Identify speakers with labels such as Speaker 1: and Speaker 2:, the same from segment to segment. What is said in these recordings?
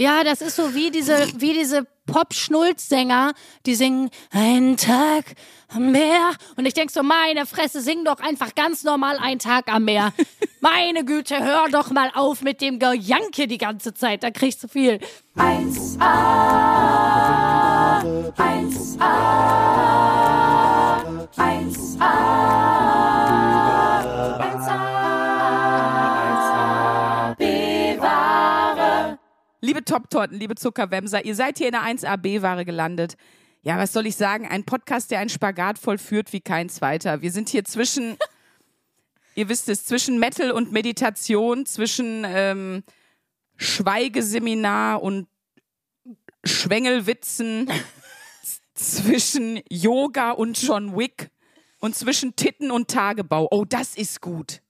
Speaker 1: Ja, das ist so wie diese, wie diese Pop-Schnulz-Sänger, die singen Einen Tag am Meer. Und ich denk so, meine Fresse, sing doch einfach ganz normal einen Tag am Meer. meine Güte, hör doch mal auf mit dem Gejanke die ganze Zeit, da kriegst du viel. 1a, 1a, 1a.
Speaker 2: Liebe Top-Torten, liebe Zuckerwemser, ihr seid hier in der 1AB-Ware gelandet. Ja, was soll ich sagen? Ein Podcast, der einen Spagat vollführt wie kein zweiter. Wir sind hier zwischen, ihr wisst es, zwischen Metal und Meditation, zwischen ähm, Schweigeseminar und Schwengelwitzen, zwischen Yoga und John Wick und zwischen Titten und Tagebau. Oh, das ist gut.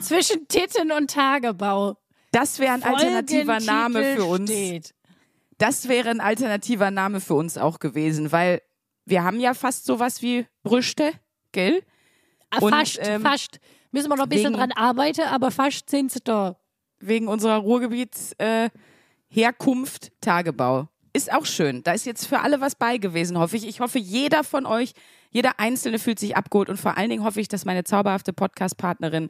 Speaker 1: Zwischen Titten und Tagebau.
Speaker 2: Das wäre ein alternativer Name für uns.
Speaker 1: Steht.
Speaker 2: Das wäre ein alternativer Name für uns auch gewesen, weil wir haben ja fast sowas wie Brüste, gell?
Speaker 1: Ah, Und, fast, ähm, fast. Müssen wir noch ein bisschen wegen, dran arbeiten, aber fast sind sie da.
Speaker 2: Wegen unserer Ruhrgebietsherkunft äh, Tagebau. Ist auch schön. Da ist jetzt für alle was bei gewesen, hoffe ich. Ich hoffe, jeder von euch, jeder Einzelne fühlt sich abgeholt und vor allen Dingen hoffe ich, dass meine zauberhafte Podcast-Partnerin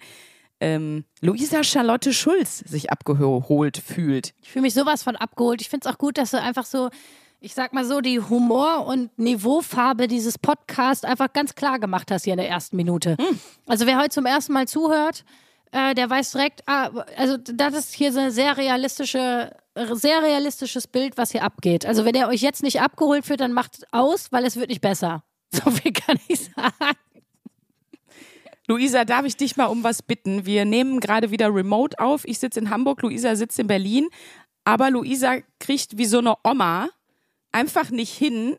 Speaker 2: ähm, Luisa Charlotte Schulz sich abgeholt fühlt.
Speaker 1: Ich fühle mich sowas von abgeholt. Ich finde es auch gut, dass du einfach so, ich sag mal so, die Humor- und Niveaufarbe dieses Podcasts einfach ganz klar gemacht hast hier in der ersten Minute. Mhm. Also wer heute zum ersten Mal zuhört, äh, der weiß direkt, ah, also das ist hier so ein sehr realistische, sehr realistisches Bild, was hier abgeht. Also wenn er euch jetzt nicht abgeholt führt, dann macht aus, weil es wird nicht besser. So viel kann ich sagen.
Speaker 2: Luisa, darf ich dich mal um was bitten? Wir nehmen gerade wieder remote auf. Ich sitze in Hamburg, Luisa sitzt in Berlin. Aber Luisa kriegt wie so eine Oma einfach nicht hin.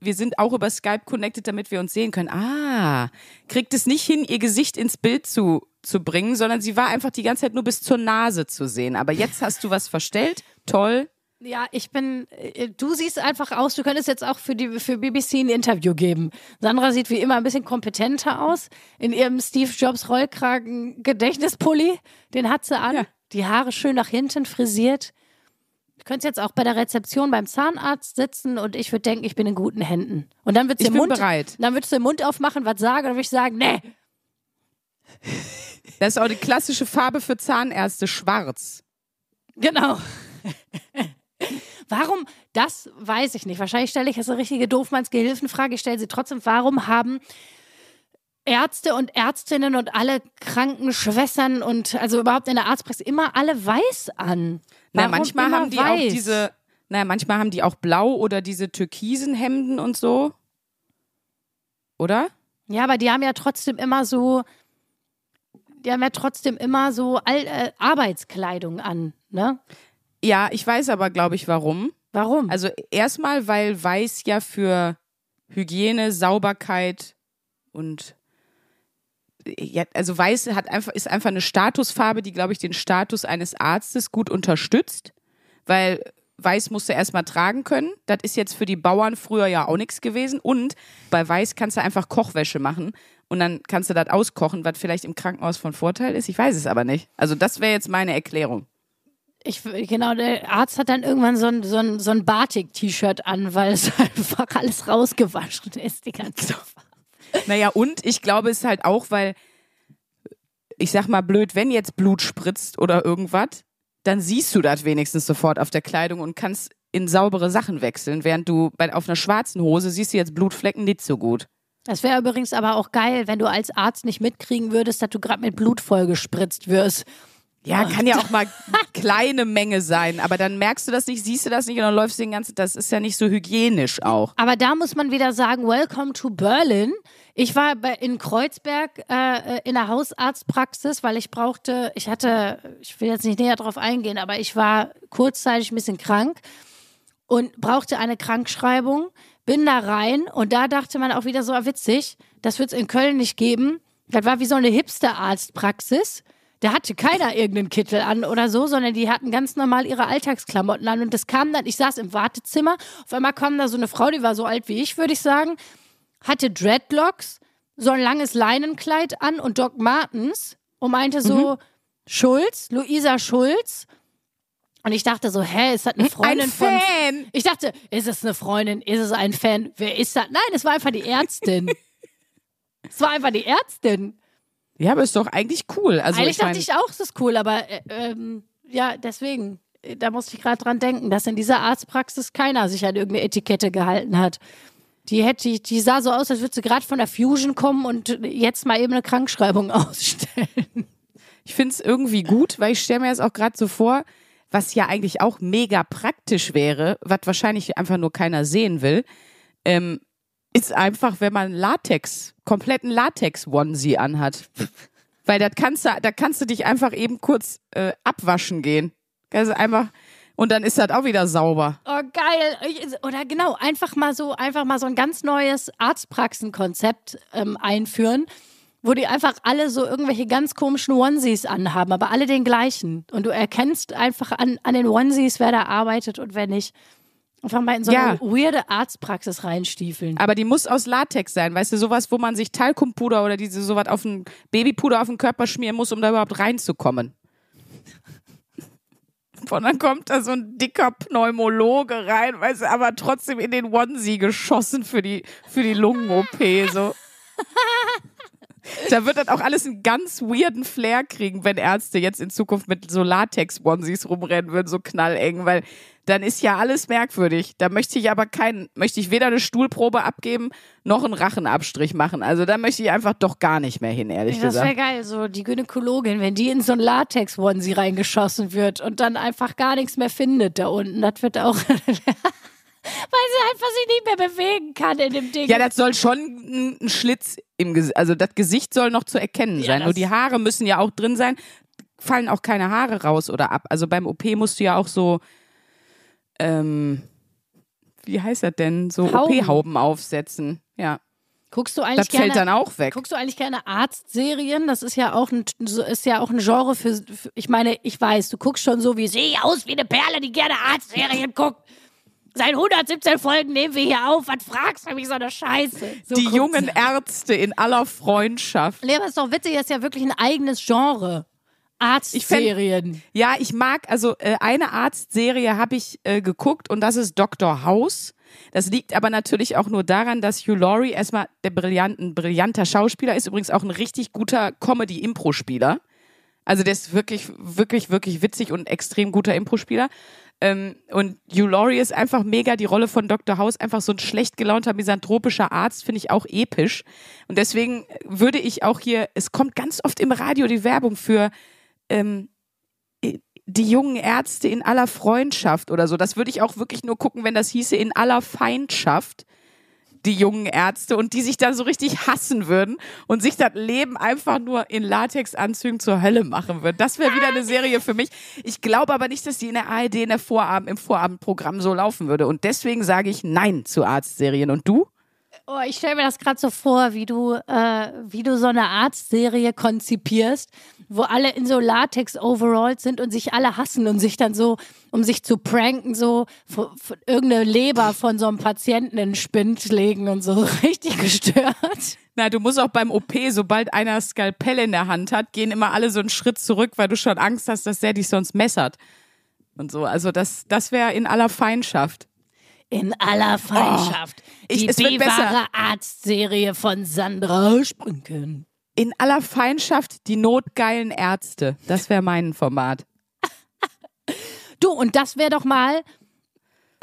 Speaker 2: Wir sind auch über Skype connected, damit wir uns sehen können. Ah, kriegt es nicht hin, ihr Gesicht ins Bild zu, zu bringen, sondern sie war einfach die ganze Zeit nur bis zur Nase zu sehen. Aber jetzt hast du was verstellt. Toll.
Speaker 1: Ja, ich bin, äh, du siehst einfach aus, du könntest jetzt auch für die für BBC ein Interview geben. Sandra sieht wie immer ein bisschen kompetenter aus in ihrem Steve Jobs Rollkragen Gedächtnispulli, den hat sie an, ja. die Haare schön nach hinten frisiert. Du könntest jetzt auch bei der Rezeption beim Zahnarzt sitzen und ich würde denken, ich bin in guten Händen. Und dann würdest du den Mund
Speaker 2: bereit.
Speaker 1: dann würdest du den Mund aufmachen, was sagen, und dann würde ich sagen, nee.
Speaker 2: Das ist auch die klassische Farbe für Zahnärzte, schwarz.
Speaker 1: Genau. Warum, das weiß ich nicht. Wahrscheinlich stelle ich jetzt eine richtige Doofmanns-Gehilfenfrage. Ich stelle sie trotzdem, warum haben Ärzte und Ärztinnen und alle Krankenschwestern und also überhaupt in der Arztpraxis immer alle weiß an?
Speaker 2: Na, manchmal haben die weiß? auch diese, naja, manchmal haben die auch blau oder diese türkisen Hemden und so. Oder?
Speaker 1: Ja, aber die haben ja trotzdem immer so, die haben ja trotzdem immer so All, äh, Arbeitskleidung an, ne?
Speaker 2: Ja, ich weiß aber, glaube ich, warum.
Speaker 1: Warum?
Speaker 2: Also erstmal, weil Weiß ja für Hygiene, Sauberkeit und ja, also Weiß hat einfach, ist einfach eine Statusfarbe, die, glaube ich, den Status eines Arztes gut unterstützt, weil Weiß musst du erstmal tragen können. Das ist jetzt für die Bauern früher ja auch nichts gewesen. Und bei Weiß kannst du einfach Kochwäsche machen und dann kannst du das auskochen, was vielleicht im Krankenhaus von Vorteil ist. Ich weiß es aber nicht. Also das wäre jetzt meine Erklärung.
Speaker 1: Ich, genau, der Arzt hat dann irgendwann so ein, so ein, so ein Batik-T-Shirt an, weil es einfach alles rausgewaschen ist, die ganze Farbe.
Speaker 2: Naja, und ich glaube es ist halt auch, weil, ich sag mal blöd, wenn jetzt Blut spritzt oder irgendwas, dann siehst du das wenigstens sofort auf der Kleidung und kannst in saubere Sachen wechseln, während du bei, auf einer schwarzen Hose siehst du jetzt Blutflecken nicht so gut.
Speaker 1: Das wäre übrigens aber auch geil, wenn du als Arzt nicht mitkriegen würdest, dass du gerade mit Blut vollgespritzt wirst.
Speaker 2: Ja, kann ja auch mal kleine Menge sein, aber dann merkst du das nicht, siehst du das nicht und dann läufst du den ganzen, das ist ja nicht so hygienisch auch.
Speaker 1: Aber da muss man wieder sagen, welcome to Berlin. Ich war bei, in Kreuzberg äh, in der Hausarztpraxis, weil ich brauchte, ich hatte, ich will jetzt nicht näher drauf eingehen, aber ich war kurzzeitig ein bisschen krank und brauchte eine Krankschreibung, bin da rein und da dachte man auch wieder so, ah, witzig, das wird es in Köln nicht geben. Das war wie so eine Hipster-Arztpraxis. Da hatte keiner irgendeinen Kittel an oder so, sondern die hatten ganz normal ihre Alltagsklamotten an. Und das kam dann, ich saß im Wartezimmer, auf einmal kam da so eine Frau, die war so alt wie ich, würde ich sagen, hatte Dreadlocks, so ein langes Leinenkleid an und Doc Martens und meinte so, mhm. Schulz, Luisa Schulz, Und ich dachte so, hä, ist das eine Freundin
Speaker 2: Ein
Speaker 1: von.
Speaker 2: Fan.
Speaker 1: Ich dachte, ist es eine Freundin? Ist es ein Fan? Wer ist das? Nein, es war einfach die Ärztin. es war einfach die Ärztin.
Speaker 2: Ja, aber ist doch eigentlich cool. Also
Speaker 1: Eigentlich
Speaker 2: ich mein,
Speaker 1: dachte ich auch, es ist cool, aber äh, ähm, ja, deswegen, äh, da musste ich gerade dran denken, dass in dieser Arztpraxis keiner sich an irgendeine Etikette gehalten hat. Die, hätte, die, die sah so aus, als würde sie gerade von der Fusion kommen und jetzt mal eben eine Krankschreibung ausstellen.
Speaker 2: ich finde es irgendwie gut, weil ich stelle mir jetzt auch gerade so vor, was ja eigentlich auch mega praktisch wäre, was wahrscheinlich einfach nur keiner sehen will, ähm, ist einfach, wenn man Latex, kompletten Latex-Onesie anhat. Weil das kannst du, da kannst du dich einfach eben kurz äh, abwaschen gehen. Also einfach, und dann ist das auch wieder sauber.
Speaker 1: Oh, geil. Oder genau, einfach mal so, einfach mal so ein ganz neues Arztpraxenkonzept ähm, einführen, wo die einfach alle so irgendwelche ganz komischen Onesies anhaben, aber alle den gleichen. Und du erkennst einfach an, an den Onesies, wer da arbeitet und wer nicht. Einfach mal in so
Speaker 2: Ja.
Speaker 1: eine weirde Arztpraxis reinstiefeln.
Speaker 2: Aber die muss aus Latex sein, weißt du, sowas, wo man sich Talkumpuder oder diese sowas auf ein Babypuder auf den Körper schmieren muss, um da überhaupt reinzukommen. Und dann kommt da so ein dicker Pneumologe rein, weißt du, aber trotzdem in den Onesie geschossen für die, für die Lungen-OP, so. Da wird dann auch alles einen ganz weirden Flair kriegen, wenn Ärzte jetzt in Zukunft mit so Latex-Onesies rumrennen würden, so knalleng, weil dann ist ja alles merkwürdig. Da möchte ich aber keinen, möchte ich weder eine Stuhlprobe abgeben, noch einen Rachenabstrich machen. Also da möchte ich einfach doch gar nicht mehr hin, ehrlich
Speaker 1: Das wäre
Speaker 2: gesagt.
Speaker 1: geil, so die Gynäkologin, wenn die in so ein Latex-Onesie reingeschossen wird und dann einfach gar nichts mehr findet da unten. Das wird auch, sie einfach sich nicht mehr bewegen kann in dem Ding.
Speaker 2: Ja, das soll schon ein Schlitz im Gesicht, also das Gesicht soll noch zu erkennen
Speaker 1: Ja,
Speaker 2: sein. Nur
Speaker 1: das-
Speaker 2: die Haare müssen ja auch drin sein. Fallen auch keine Haare raus oder ab. Also beim OP musst du ja auch so, ähm, wie heißt das denn? So
Speaker 1: Hauben.
Speaker 2: OP-Hauben aufsetzen. Ja.
Speaker 1: Guckst du eigentlich
Speaker 2: Das fällt
Speaker 1: gerne,
Speaker 2: dann auch weg.
Speaker 1: Guckst du eigentlich gerne Arztserien? Das ist ja auch ein, ist ja auch ein Genre für, für, ich meine, ich weiß, du guckst schon so wie, sehe ich aus wie eine Perle, die gerne Arztserien guckt. Seit 117 Folgen nehmen wir hier auf. Was fragst du mich so eine Scheiße? So
Speaker 2: die jungen. Ärzte in aller Freundschaft.
Speaker 1: Nee, aber ist doch witzig, das ist ja wirklich ein eigenes Genre. Arztserien.
Speaker 2: Ja, ich mag, also äh, eine Arztserie habe ich äh, geguckt und das ist Dr. House. Das liegt aber natürlich auch nur daran, dass Hugh Laurie erstmal der brillant, ein brillanter Schauspieler ist, übrigens auch ein richtig guter Comedy-Impro-Spieler. Also der ist wirklich, wirklich, wirklich witzig und extrem guter Impro-Spieler. Ähm, und Hugh Laurie ist einfach mega die Rolle von Dr. House, einfach so ein schlecht gelaunter, misanthropischer Arzt, finde ich auch episch. Und deswegen würde ich auch hier, es kommt ganz oft im Radio die Werbung für ähm, die jungen Ärzte in aller Freundschaft oder so. Das würde ich auch wirklich nur gucken, wenn das hieße in aller Feindschaft. Die jungen Ärzte und die sich dann so richtig hassen würden und sich das Leben einfach nur in Latexanzügen zur Hölle machen würden. Das wäre wieder eine Serie für mich. Ich glaube aber nicht, dass die in der ARD in der Vorabend, im Vorabendprogramm so laufen würde. Und deswegen sage ich Nein zu Arztserien. Und du?
Speaker 1: Oh, ich stelle mir das gerade so vor, wie du, äh, wie du so eine Arztserie konzipierst, wo alle in so Latex-Overalls sind und sich alle hassen und sich dann so, um sich zu pranken, so irgendeine Leber von so einem Patienten in den Spind legen und so richtig gestört.
Speaker 2: Na, du musst auch beim OP, sobald einer Skalpell in der Hand hat, gehen immer alle so einen Schritt zurück, weil du schon Angst hast, dass der dich sonst messert. Und so. Also das, das wäre in aller Feindschaft.
Speaker 1: In aller Feindschaft.
Speaker 2: ich-
Speaker 1: die. B-wahre Arztserie von Sandra Sprünken.
Speaker 2: In aller Feindschaft die notgeilen Ärzte. Das wäre mein Format.
Speaker 1: Du, und das wäre doch mal,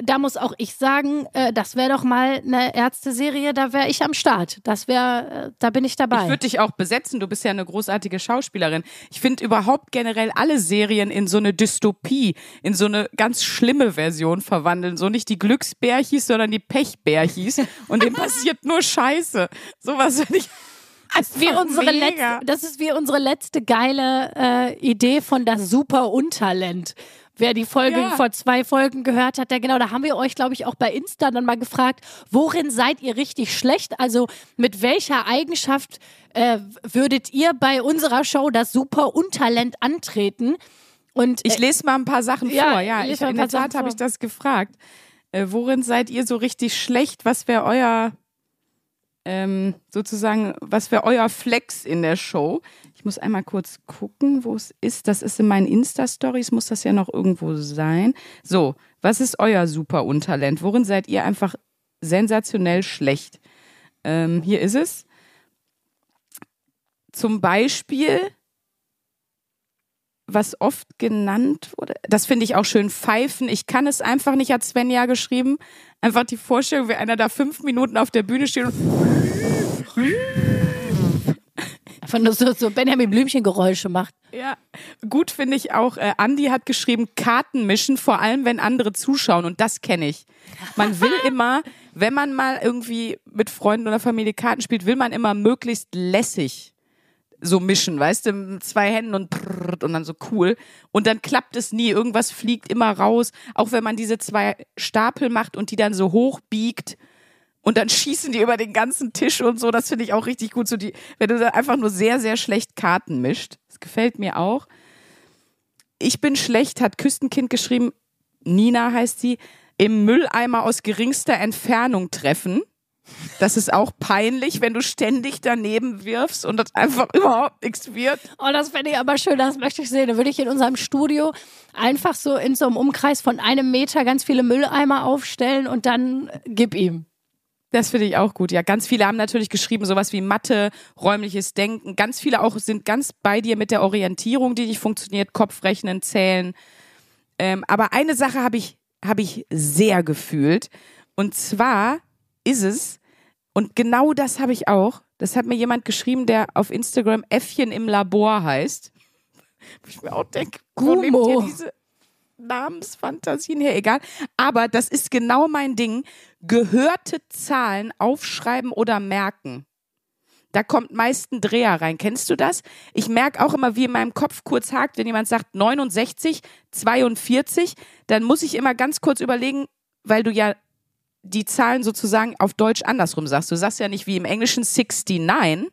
Speaker 1: da muss auch ich sagen, äh, das wäre doch mal eine Ärzteserie, da wäre ich am Start. Das wäre, äh, da bin ich dabei.
Speaker 2: Ich würde dich auch besetzen. Du bist ja eine großartige Schauspielerin. Ich finde überhaupt generell alle Serien in so eine Dystopie, in so eine ganz schlimme Version verwandeln. So nicht die Glücksbärchis, sondern die Pechbärchis. Und dem passiert nur Scheiße. Sowas finde ich.
Speaker 1: das, ist wie unsere letzte, das ist wie unsere letzte geile äh, Idee von das Super Untalent. Wer die Folge
Speaker 2: Ja.
Speaker 1: vor zwei Folgen gehört hat, der genau, da haben wir euch, glaube ich, auch bei Insta dann mal gefragt, worin seid ihr richtig schlecht? Also mit welcher Eigenschaft äh, würdet ihr bei unserer Show das Super Untalent antreten? Und
Speaker 2: Ich lese mal ein paar Sachen
Speaker 1: Ja,
Speaker 2: vor. Ja, ich, in der Tat habe ich das gefragt. Äh, worin seid ihr so richtig schlecht? Was wäre euer ähm, sozusagen, was wäre euer Flex in der Show? Ich muss einmal kurz gucken, wo es ist. Das ist in meinen Insta-Stories, muss das ja noch irgendwo sein. So, was ist euer super Untalent? Worin seid ihr einfach sensationell schlecht? Ähm, hier ist es. Zum Beispiel, was oft genannt wurde, das finde ich auch schön, Pfeifen. Ich kann es einfach nicht, hat Svenja geschrieben. Einfach die Vorstellung, wie einer da fünf Minuten auf der Bühne steht und
Speaker 1: Einfach nur so, so Benjamin Blümchen-Geräusche macht.
Speaker 2: Ja, gut finde ich auch. Äh, Andi hat geschrieben, Karten mischen, vor allem wenn andere zuschauen. Und das kenne ich. Man will immer, wenn man mal irgendwie mit Freunden oder Familie Karten spielt, will man immer möglichst lässig so mischen, weißt du, mit zwei Händen und prrrt und dann so cool. Und dann klappt es nie. Irgendwas fliegt immer raus. Auch wenn man diese zwei Stapel macht und die dann so hoch biegt und dann schießen die über den ganzen Tisch und so. Das finde ich auch richtig gut. So die, wenn du da einfach nur sehr, sehr schlecht Karten mischt. Das gefällt mir auch. Ich bin schlecht, hat Küstenkind geschrieben. Nina heißt sie. Im Mülleimer aus geringster Entfernung treffen. Das ist auch peinlich, wenn du ständig daneben wirfst und das einfach überhaupt nichts wird.
Speaker 1: Oh, das fände ich aber schön, das möchte ich sehen. Da würde ich in unserem Studio einfach so in so einem Umkreis von einem Meter ganz viele Mülleimer aufstellen und dann gib ihm.
Speaker 2: Das finde ich auch gut. Ja, ganz viele haben natürlich geschrieben, sowas wie Mathe, räumliches Denken. Ganz viele auch sind ganz bei dir mit der Orientierung, die nicht funktioniert, Kopfrechnen, Zählen. Ähm, aber eine Sache habe ich, habe ich sehr gefühlt. Und zwar ist es, und genau das habe ich auch, das hat mir jemand geschrieben, der auf Instagram Äffchen im Labor heißt. Wo ich mir auch denke, wo nehmt ihr diese Namensfantasien her? Egal. Aber das ist genau mein Ding. Gehörte Zahlen aufschreiben oder merken. Da kommt meist ein Dreher rein. Kennst du das? Ich merke auch immer, wie in meinem Kopf kurz hakt, wenn jemand sagt 69, 42, dann muss ich immer ganz kurz überlegen, weil du ja die Zahlen sozusagen auf Deutsch andersrum sagst. Du sagst ja nicht wie im Englischen 69,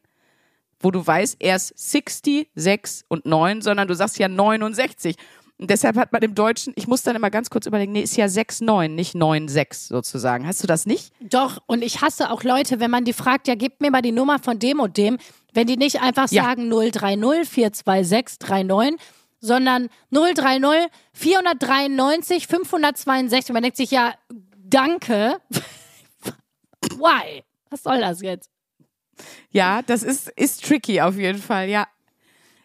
Speaker 2: wo du weißt, erst 60, 6 und 9, sondern du sagst ja 69. Und deshalb hat man im Deutschen, ich muss dann immer ganz kurz überlegen, nee, ist ja 6-9, nicht 9-6 sozusagen. Hast du das nicht?
Speaker 1: Doch, und ich hasse auch Leute, wenn man die fragt, ja, gib mir mal die Nummer von dem und dem, wenn die nicht einfach
Speaker 2: Ja.
Speaker 1: sagen 030 426 39, sondern 030 493 562. Und man denkt sich, ja, danke. Why? Was soll das jetzt?
Speaker 2: Ja, das ist, ist tricky auf jeden Fall, ja.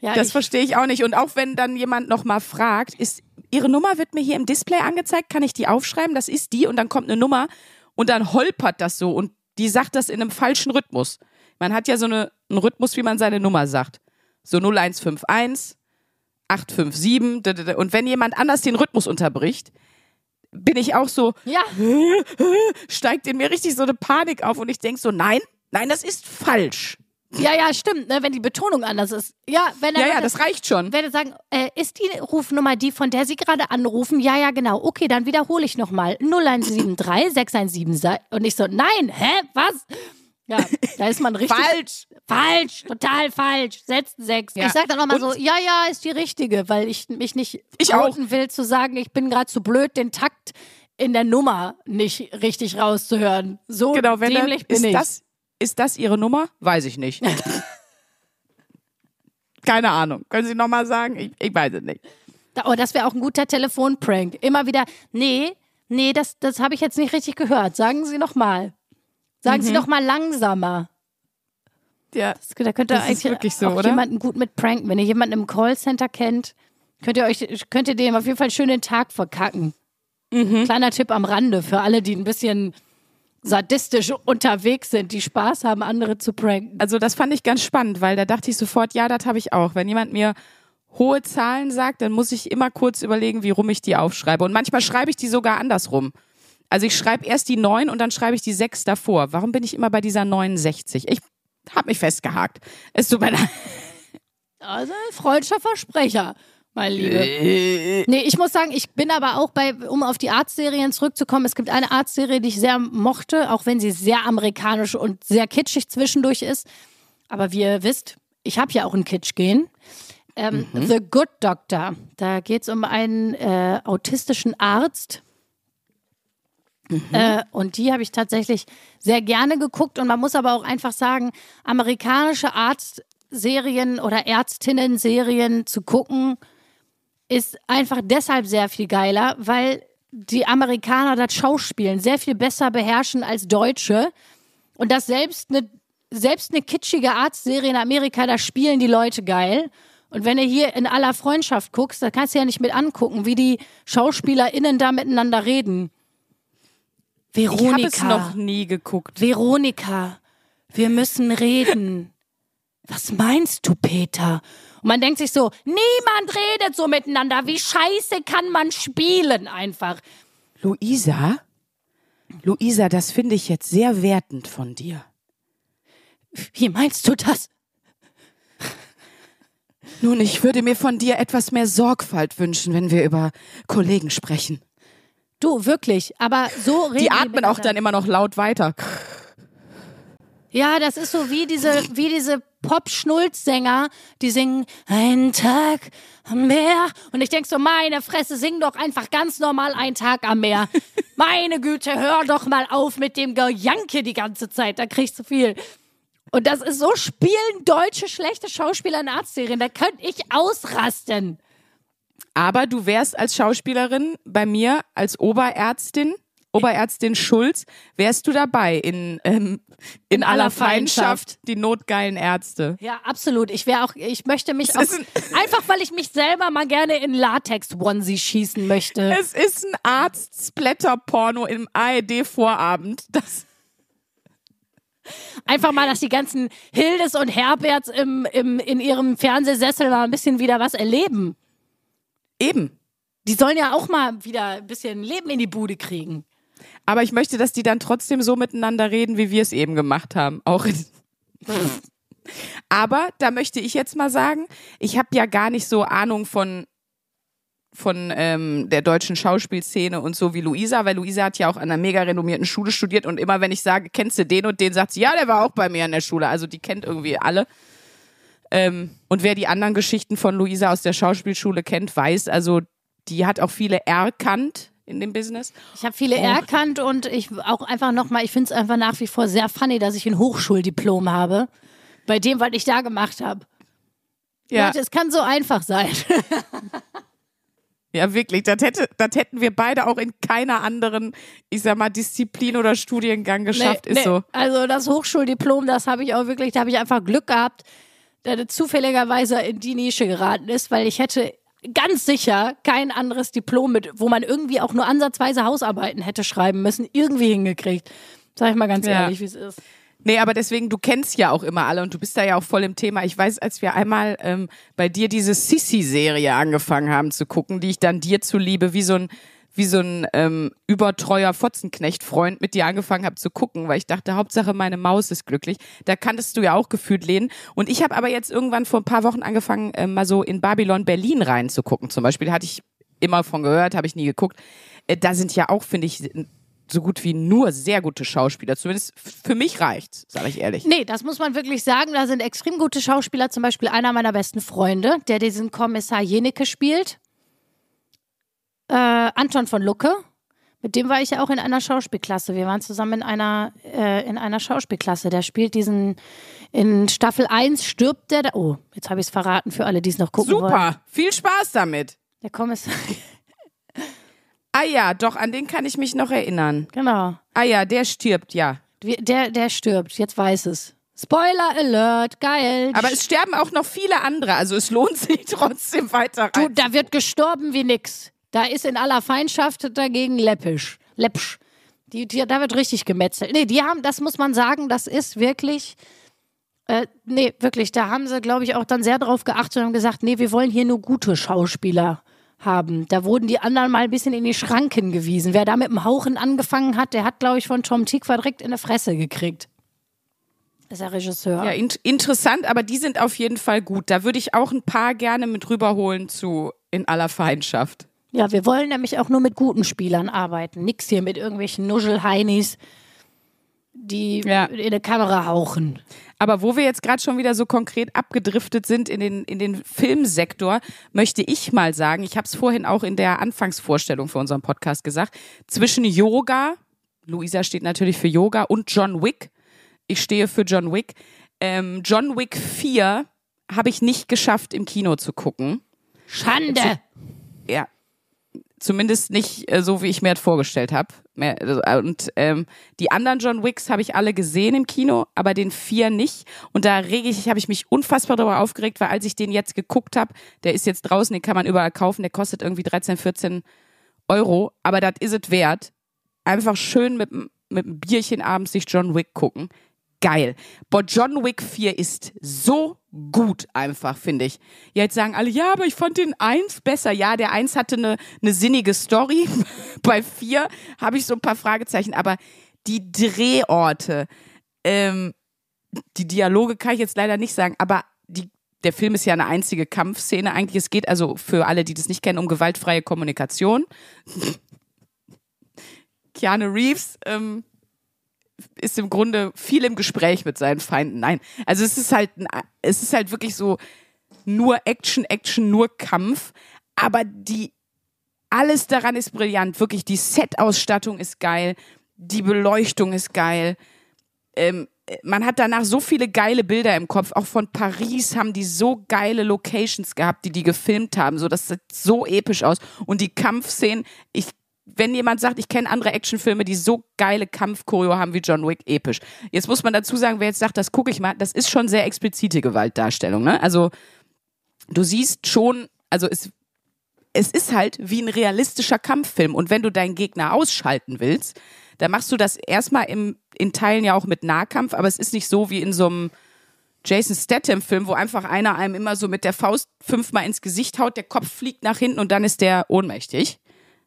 Speaker 1: Ja,
Speaker 2: Das verstehe ich auch nicht. Und auch wenn dann jemand nochmal fragt, ist, Ihre Nummer wird mir hier im Display angezeigt, kann ich die aufschreiben? Das ist die und dann kommt eine Nummer und dann holpert das so und die sagt das in einem falschen Rhythmus. Man hat ja so eine, einen Rhythmus, wie man seine Nummer sagt. So 0151, 857 d- d- d- und wenn jemand anders den Rhythmus unterbricht, bin ich auch so,
Speaker 1: ja,
Speaker 2: steigt in mir richtig so eine Panik auf und ich denk so, nein, nein, das ist falsch.
Speaker 1: Ja, ja, stimmt, ne, wenn die Betonung anders ist. Ja, wenn
Speaker 2: Ja,
Speaker 1: er
Speaker 2: ja, das reicht schon.
Speaker 1: werde sagen, äh, ist die Rufnummer die, von der Sie gerade anrufen? Ja, ja, genau. Okay, dann wiederhole ich nochmal. 0173 617. Und ich so, nein, hä, was? Ja, da ist man richtig.
Speaker 2: Falsch.
Speaker 1: Falsch, total falsch. Setzt sechs.
Speaker 2: Ja.
Speaker 1: Ich sag dann nochmal so, ja, ja, ist die richtige, weil ich mich nicht
Speaker 2: Ich auch.
Speaker 1: outen will zu sagen, ich bin gerade zu blöd, den Takt in der Nummer nicht richtig rauszuhören. So
Speaker 2: Genau, wenn
Speaker 1: dämlich bin
Speaker 2: ist
Speaker 1: ich.
Speaker 2: das ist das Ihre Nummer? Weiß ich nicht. Keine Ahnung. Können Sie nochmal sagen? Ich, ich weiß es nicht.
Speaker 1: Da- Oh, das wäre auch ein guter Telefonprank. Immer wieder, nee, nee, das, das habe ich jetzt nicht richtig gehört. Sagen Sie noch mal. Sagen
Speaker 2: Mhm.
Speaker 1: Sie noch mal langsamer.
Speaker 2: Ja.
Speaker 1: Das, da könnt ihr
Speaker 2: Das ist
Speaker 1: eigentlich
Speaker 2: wirklich so,
Speaker 1: auch
Speaker 2: oder?
Speaker 1: jemanden gut mit pranken. Wenn ihr jemanden im Callcenter kennt, könnt ihr euch, könnt ihr dem auf jeden Fall schön den Tag verkacken.
Speaker 2: Mhm.
Speaker 1: Kleiner Tipp am Rande für alle, die ein bisschen sadistisch unterwegs sind, die Spaß haben, andere zu pranken.
Speaker 2: Also das fand ich ganz spannend, weil da dachte ich sofort, ja, das habe ich auch. Wenn jemand mir hohe Zahlen sagt, dann muss ich immer kurz überlegen, wie rum ich die aufschreibe. Und manchmal schreibe ich die sogar andersrum. Also ich schreibe erst die 9 und dann schreibe ich die 6 davor. Warum bin ich immer bei dieser 69? Ich habe mich festgehakt. Es tut mir leid.
Speaker 1: Also ein freudscher Versprecher, mein Liebe.
Speaker 2: Äh.
Speaker 1: Nee, ich muss sagen, ich bin aber auch bei, um auf die Arztserien zurückzukommen, es gibt eine Arztserie, die ich sehr mochte, auch wenn sie sehr amerikanisch und sehr kitschig zwischendurch ist. Aber wie ihr wisst, ich habe ja auch ein Kitsch-Gen. Ähm, The Good Doctor. Da geht es um einen äh, autistischen Arzt. Äh, und die habe ich tatsächlich sehr gerne geguckt. Und man muss aber auch einfach sagen, amerikanische Arztserien oder Ärztinnen-Serien zu gucken, ist einfach deshalb sehr viel geiler, weil die Amerikaner das Schauspielen sehr viel besser beherrschen als Deutsche. Und das selbst eine, selbst eine kitschige Arztserie in Amerika, da spielen die Leute geil. Und wenn du hier in aller Freundschaft guckst, da kannst du ja nicht mit angucken, wie die SchauspielerInnen da miteinander reden. Veronika.
Speaker 2: Ich habe es noch nie geguckt.
Speaker 1: Veronika, wir müssen reden. Was meinst du, Peter? Und man denkt sich so, niemand redet so miteinander. Wie scheiße kann man spielen einfach?
Speaker 2: Luisa? Luisa, das finde ich jetzt sehr wertend von dir.
Speaker 1: Wie meinst du das?
Speaker 2: Nun, ich würde mir von dir etwas mehr Sorgfalt wünschen, wenn wir über Kollegen sprechen.
Speaker 1: Du, wirklich. Aber so reden
Speaker 2: Die atmen auch dann immer noch laut weiter.
Speaker 1: Ja, das ist so wie diese, wie diese Pop-Schnulz-Sänger, die singen Ein Tag am Meer. Und ich denk so, meine Fresse, sing doch einfach ganz normal Ein Tag am Meer. meine Güte, hör doch mal auf mit dem Gejanke die ganze Zeit, da kriegst du viel. Und das ist so, spielen deutsche schlechte Schauspieler in Arztserien, da könnte ich ausrasten.
Speaker 2: Aber du wärst als Schauspielerin bei mir als Oberärztin, Oberärztin Schulz, wärst du dabei in, ähm, in,
Speaker 1: In
Speaker 2: aller
Speaker 1: aller
Speaker 2: Feindschaft,
Speaker 1: Feindschaft.
Speaker 2: die notgeilen Ärzte.
Speaker 1: Ja, absolut. Ich wäre auch, ich möchte mich auch,
Speaker 2: ein-
Speaker 1: einfach weil ich mich selber mal gerne in Latex-Onesie schießen möchte.
Speaker 2: Es ist ein Arzt-Splatter-Porno im ARD-Vorabend. Das
Speaker 1: Einfach mal, dass die ganzen Hildes und Herberts im, im, in ihrem Fernsehsessel mal ein bisschen wieder was erleben.
Speaker 2: eben.
Speaker 1: Die sollen ja auch mal wieder ein bisschen Leben in die Bude kriegen.
Speaker 2: Aber ich möchte, dass die dann trotzdem so miteinander reden, wie wir es eben gemacht haben. Auch Aber da möchte ich jetzt mal sagen, ich habe ja gar nicht so Ahnung von von ähm, der deutschen Schauspielszene und so wie Luisa, weil Luisa hat ja auch an einer mega renommierten Schule studiert und immer wenn ich sage, kennst du den und den, sagt sie, ja, der war auch bei mir an der Schule. Also die kennt irgendwie alle. Ähm, und wer die anderen Geschichten von Luisa aus der Schauspielschule kennt, weiß, also die hat auch viele erkannt in dem Business.
Speaker 1: Ich habe viele erkannt und ich auch einfach nochmal, ich finde es einfach nach wie vor sehr funny, dass ich ein Hochschuldiplom habe. Bei dem, was ich da gemacht habe.
Speaker 2: Ja.
Speaker 1: Leute, es kann so einfach sein.
Speaker 2: Ja, wirklich. Das, hätte, das hätten wir beide auch in keiner anderen, ich sag mal, Disziplin oder Studiengang geschafft.
Speaker 1: Nee,
Speaker 2: ist
Speaker 1: nee.
Speaker 2: so.
Speaker 1: Also das Hochschuldiplom, das habe ich auch wirklich, da habe ich einfach Glück gehabt, dass es zufälligerweise in die Nische geraten ist, weil ich hätte ganz sicher kein anderes Diplom mit, wo man irgendwie auch nur ansatzweise Hausarbeiten hätte schreiben müssen, irgendwie hingekriegt. Sag ich mal ganz
Speaker 2: Ja.
Speaker 1: ehrlich, wie es ist.
Speaker 2: Nee, aber deswegen, du kennst ja auch immer alle und du bist da ja auch voll im Thema. Ich weiß, als wir einmal ähm, bei dir diese Sissy-Serie angefangen haben zu gucken, die ich dann dir zuliebe, wie so ein wie so ein ähm, übertreuer Fotzenknecht-Freund mit dir angefangen habe zu gucken, weil ich dachte, Hauptsache meine Maus ist glücklich. Da kanntest du ja auch gefühlt lehnen. Und ich habe aber jetzt irgendwann vor ein paar Wochen angefangen, ähm, mal so in Babylon Berlin reinzugucken. Zum Beispiel hatte ich immer von gehört, habe ich nie geguckt. Äh, da sind ja auch, finde ich, so gut wie nur sehr gute Schauspieler. Zumindest für mich reicht's, sage ich ehrlich.
Speaker 1: Nee, das muss man wirklich sagen. Da sind extrem gute Schauspieler. Zum Beispiel einer meiner besten Freunde, der diesen Kommissar Jenecke spielt. Äh, Anton von Lucke. Mit dem war ich ja auch in einer Schauspielklasse. Wir waren zusammen in einer, äh, in einer Schauspielklasse. Der spielt diesen, in Staffel 1 stirbt der, da- oh, jetzt habe ich es verraten für alle, die es noch gucken wollen.
Speaker 2: Super, viel Spaß damit.
Speaker 1: Der Kommissar,
Speaker 2: Ah ja, doch, an den kann ich mich noch erinnern.
Speaker 1: genau.
Speaker 2: Ah ja, der stirbt, ja.
Speaker 1: Der, der stirbt, jetzt weiß es. Spoiler Alert, geil.
Speaker 2: Aber es sterben auch noch viele andere, also es lohnt sich trotzdem weiter
Speaker 1: Du,
Speaker 2: rein.
Speaker 1: da wird gestorben wie nix. Da ist in aller Feindschaft dagegen läppisch. Läppsch. Die, die, da wird richtig gemetzelt. Nee, die haben, das muss man sagen, das ist wirklich. Äh, nee, wirklich, da haben sie, glaube ich, auch dann sehr drauf geachtet und haben gesagt, nee, wir wollen hier nur gute Schauspieler haben. Da wurden die anderen mal ein bisschen in die Schranken gewiesen. Wer da mit dem Hauchen angefangen hat, der hat, glaube ich, von Tom Tikva direkt in die Fresse gekriegt. Das ist der Regisseur.
Speaker 2: Ja, in interessant, aber die sind auf jeden Fall gut. Da würde ich auch ein paar gerne mit rüberholen zu In aller Feindschaft.
Speaker 1: Ja, wir wollen nämlich auch nur mit guten Spielern arbeiten. Nix hier mit irgendwelchen Nuschelheinis, die
Speaker 2: Ja.
Speaker 1: in eine Kamera hauchen.
Speaker 2: Aber wo wir jetzt gerade schon wieder so konkret abgedriftet sind in den, in den Filmsektor, möchte ich mal sagen, ich habe es vorhin auch in der Anfangsvorstellung für unseren Podcast gesagt, zwischen Yoga Luisa steht natürlich für Yoga und John Wick. Ich stehe für John Wick. Ähm, John Wick 4 habe ich nicht geschafft, im Kino zu gucken.
Speaker 1: Schande!
Speaker 2: Ja. Zumindest nicht äh, so, wie ich mir das vorgestellt habe. Und ähm, die anderen John Wicks habe ich alle gesehen im Kino, aber den vier nicht. Und da rege ich, habe ich mich unfassbar darüber aufgeregt, weil als ich den jetzt geguckt habe, der ist jetzt draußen, den kann man überall kaufen, der kostet irgendwie 13, 14 Euro, aber das ist es wert. Einfach schön mit, mit einem Bierchen abends sich John Wick gucken geil. Boah, John Wick 4 ist so gut einfach, finde ich. Jetzt sagen alle, ja, aber ich fand den 1 besser. Ja, der 1 hatte eine, eine sinnige Story. Bei 4 habe ich so ein paar Fragezeichen, aber die Drehorte, ähm, die Dialoge kann ich jetzt leider nicht sagen, aber die, der Film ist ja eine einzige Kampfszene. Eigentlich, es geht also für alle, die das nicht kennen, um gewaltfreie Kommunikation. Keanu Reeves, ähm, ist im Grunde viel im Gespräch mit seinen Feinden. Nein, also es ist halt, es ist halt wirklich so nur Action, Action, nur Kampf, aber die alles daran ist brillant. Wirklich, die Set-Ausstattung ist geil, die Beleuchtung ist geil. Ähm, man hat danach so viele geile Bilder im Kopf. Auch von Paris haben die so geile Locations gehabt, die die gefilmt haben. So, das sieht so episch aus. Und die Kampfszenen, ich wenn jemand sagt, ich kenne andere Actionfilme, die so geile Kampfchoreo haben wie John Wick, episch. Jetzt muss man dazu sagen, wer jetzt sagt, das gucke ich mal, das ist schon sehr explizite Gewaltdarstellung. Ne? Also du siehst schon, also es, es ist halt wie ein realistischer Kampffilm. Und wenn du deinen Gegner ausschalten willst, dann machst du das erstmal im, in Teilen ja auch mit Nahkampf, aber es ist nicht so wie in so einem Jason Statham-Film, wo einfach einer einem immer so mit der Faust fünfmal ins Gesicht haut, der Kopf fliegt nach hinten und dann ist der ohnmächtig.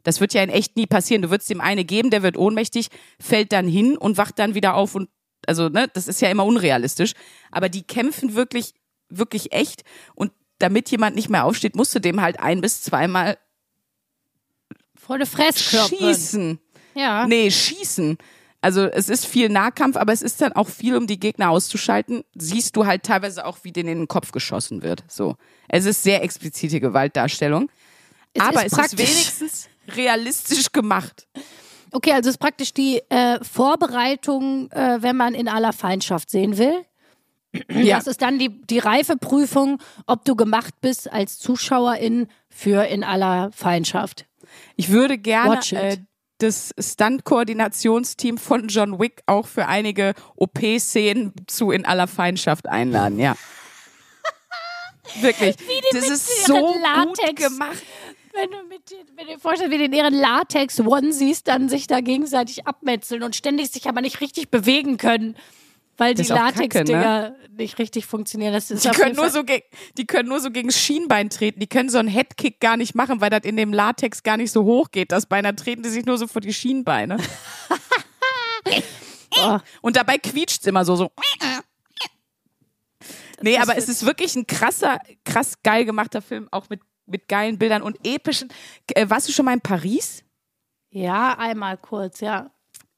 Speaker 2: Das wird ja in echt nie passieren. Du würdest dem eine geben, der wird ohnmächtig, fällt dann hin und wacht dann wieder auf und also, ne, das ist ja immer unrealistisch. Aber die kämpfen wirklich, wirklich echt. Und damit jemand nicht mehr aufsteht, musst du dem halt ein bis zweimal
Speaker 1: volle Fresskörper
Speaker 2: schießen.
Speaker 1: Ja.
Speaker 2: Nee, schießen. Also es ist viel Nahkampf, aber es ist dann auch viel, um die Gegner auszuschalten. Siehst du halt teilweise auch, wie denen in den Kopf geschossen wird. So. Es ist sehr explizite Gewaltdarstellung.
Speaker 1: Es
Speaker 2: aber
Speaker 1: ist
Speaker 2: es ist wenigstens realistisch gemacht.
Speaker 1: Okay, also es ist praktisch die äh, Vorbereitung, äh, wenn man in aller Feindschaft sehen will.
Speaker 2: Ja.
Speaker 1: Das ist dann die, die Reifeprüfung, ob du gemacht bist als Zuschauerin für in aller Feindschaft.
Speaker 2: Ich würde gerne äh, das Stunt-Koordinationsteam von John Wick auch für einige OP-Szenen zu In aller Feindschaft einladen, ja. Wirklich. das ist so gut
Speaker 1: Latex-
Speaker 2: gemacht.
Speaker 1: Wenn du mit, wenn du dir vorstellst, wie die in ihren Latex-Onesies dann sich da gegenseitig abmetzeln und ständig sich aber nicht richtig bewegen können, weil die
Speaker 2: Das Kacke,
Speaker 1: Latex-Dinger nicht richtig funktionieren. Das ist
Speaker 2: Die können, nur so die können nur so gegen das Schienbein treten. Die können so einen Headkick gar nicht machen, weil das in dem Latex gar nicht so hoch geht. Das Bein, da treten die sich nur so vor die Schienbeine.
Speaker 1: Oh.
Speaker 2: Und dabei quietscht's immer so, so. Nee, aber es ist wirklich ein krasser, krass geil gemachter Film, auch mit, mit geilen Bildern und epischen. Äh, warst du schon mal in Paris?
Speaker 1: Ja, einmal kurz, ja.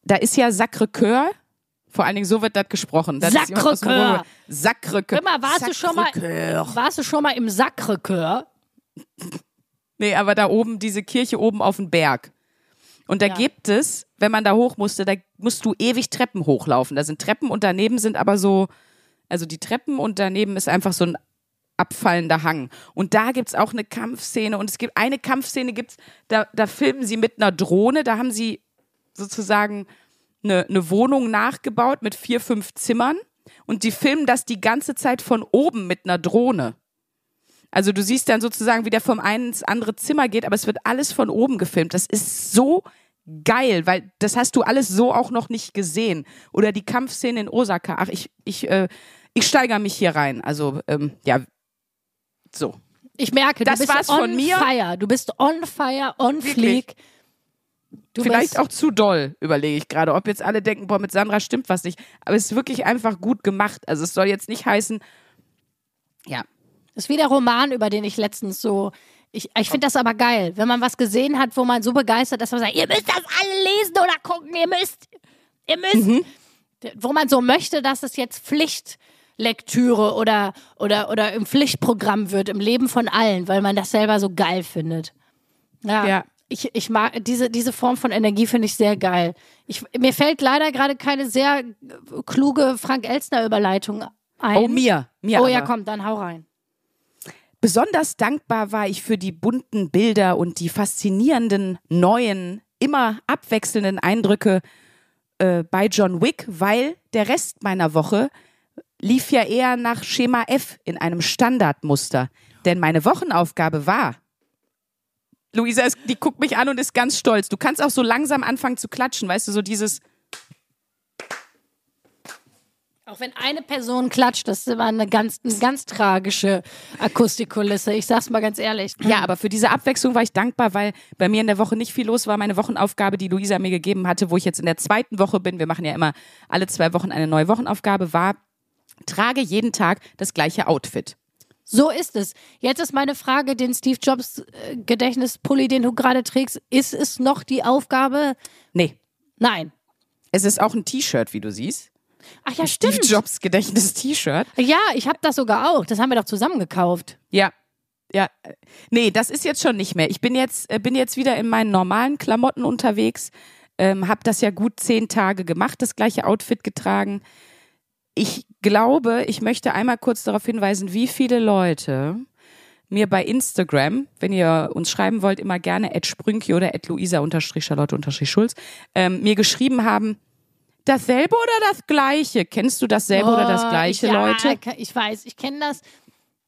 Speaker 2: Da ist ja Sacré-Cœur. Vor allen Dingen so wird das gesprochen.
Speaker 1: Sacré-Cœur.
Speaker 2: Sacré-Cœur.
Speaker 1: Hör mal, warst du schon mal, warst du schon mal im Sacré-Cœur?
Speaker 2: Nee, aber da oben, diese Kirche oben auf dem Berg. Und da
Speaker 1: Ja.
Speaker 2: gibt es, wenn man da hoch musste, da musst du ewig Treppen hochlaufen. Da sind Treppen und daneben sind aber so, also die Treppen und daneben ist einfach so ein abfallender Hang. Und da gibt's auch eine Kampfszene und es gibt eine Kampfszene, gibt's, da, da filmen sie mit einer Drohne, da haben sie sozusagen eine, eine Wohnung nachgebaut mit vier, fünf Zimmern und die filmen das die ganze Zeit von oben mit einer Drohne. Also du siehst dann sozusagen, wie der vom einen ins andere Zimmer geht, aber es wird alles von oben gefilmt. Das ist so geil, weil das hast du alles so auch noch nicht gesehen. Oder die Kampfszene in Osaka. Ach, ich, ich, äh, ich steigere mich hier rein. Also, ähm, ja, so.
Speaker 1: Ich merke,
Speaker 2: Das
Speaker 1: du bist
Speaker 2: war's
Speaker 1: on
Speaker 2: von mir.
Speaker 1: fire. Du bist on fire, on
Speaker 2: Wirklich.
Speaker 1: fleek. Du
Speaker 2: Vielleicht auch zu doll, überlege ich gerade. Ob jetzt alle denken, boah, mit Sandra stimmt was nicht. Aber es ist wirklich einfach gut gemacht. Also es soll jetzt nicht heißen, ja,
Speaker 1: Das ist wie der Roman, über den ich letztens so. Ich, ich finde das aber geil, wenn man was gesehen hat, wo man so begeistert ist, dass man sagt, ihr müsst das alle lesen oder gucken, ihr müsst, ihr müsst.
Speaker 2: Mhm.
Speaker 1: Wo man so möchte, dass es jetzt Pflichtlektüre oder, oder, oder im Pflichtprogramm wird, im Leben von allen, weil man das selber so geil findet. Ja.
Speaker 2: Ja.
Speaker 1: ich, ich mag diese, diese Form von Energie finde ich sehr geil. Ich, mir fällt leider gerade keine sehr kluge Frank Elstner Überleitung ein.
Speaker 2: Oh, mir. mir
Speaker 1: Oh ja,
Speaker 2: aber.
Speaker 1: komm, dann hau rein.
Speaker 2: Besonders dankbar war ich für die bunten Bilder und die faszinierenden, neuen, immer abwechselnden Eindrücke äh, bei John Wick, weil der Rest meiner Woche lief ja eher nach Schema F in einem Standardmuster. Denn meine Wochenaufgabe war. Luisa, ist, die guckt mich an und ist ganz stolz. Du kannst auch so langsam anfangen zu klatschen, weißt du, so dieses.
Speaker 1: Auch wenn eine Person klatscht, das war eine ganz, eine ganz tragische Akustikkulisse. Ich sag's mal ganz ehrlich.
Speaker 2: Ja, aber für diese Abwechslung war ich dankbar, weil bei mir in der Woche nicht viel los war. Meine Wochenaufgabe, die Luisa mir gegeben hatte, wo ich jetzt in der zweiten Woche bin, wir machen ja immer alle zwei Wochen eine neue Wochenaufgabe, war, trage jeden Tag das gleiche Outfit.
Speaker 1: So ist es. Jetzt ist meine Frage, den Steve Jobs äh, Gedächtnispulli, den du gerade trägst, ist es noch die Aufgabe?
Speaker 2: Nee,
Speaker 1: Nein.
Speaker 2: es ist auch ein T-Shirt, wie du siehst.
Speaker 1: Ach ja,
Speaker 2: Steve
Speaker 1: stimmt.
Speaker 2: Jobs Gedächtnis-T-Shirt.
Speaker 1: Ja, ich habe das sogar auch. Das haben wir doch zusammen gekauft.
Speaker 2: Ja. Ja, nee, das ist jetzt schon nicht mehr. Ich bin jetzt, äh, bin jetzt wieder in meinen normalen Klamotten unterwegs, ähm, habe das ja gut zehn Tage gemacht, das gleiche Outfit getragen. Ich glaube, ich möchte einmal kurz darauf hinweisen, wie viele Leute mir bei Instagram, wenn ihr uns schreiben wollt, immer gerne at Sprünki oder at Luisa-Charlotte-Schulz, ähm, mir geschrieben haben, dasselbe oder das gleiche? Kennst du dasselbe oder das
Speaker 1: Oh,
Speaker 2: gleiche,
Speaker 1: ja,
Speaker 2: Leute?
Speaker 1: Ich weiß, ich kenne das.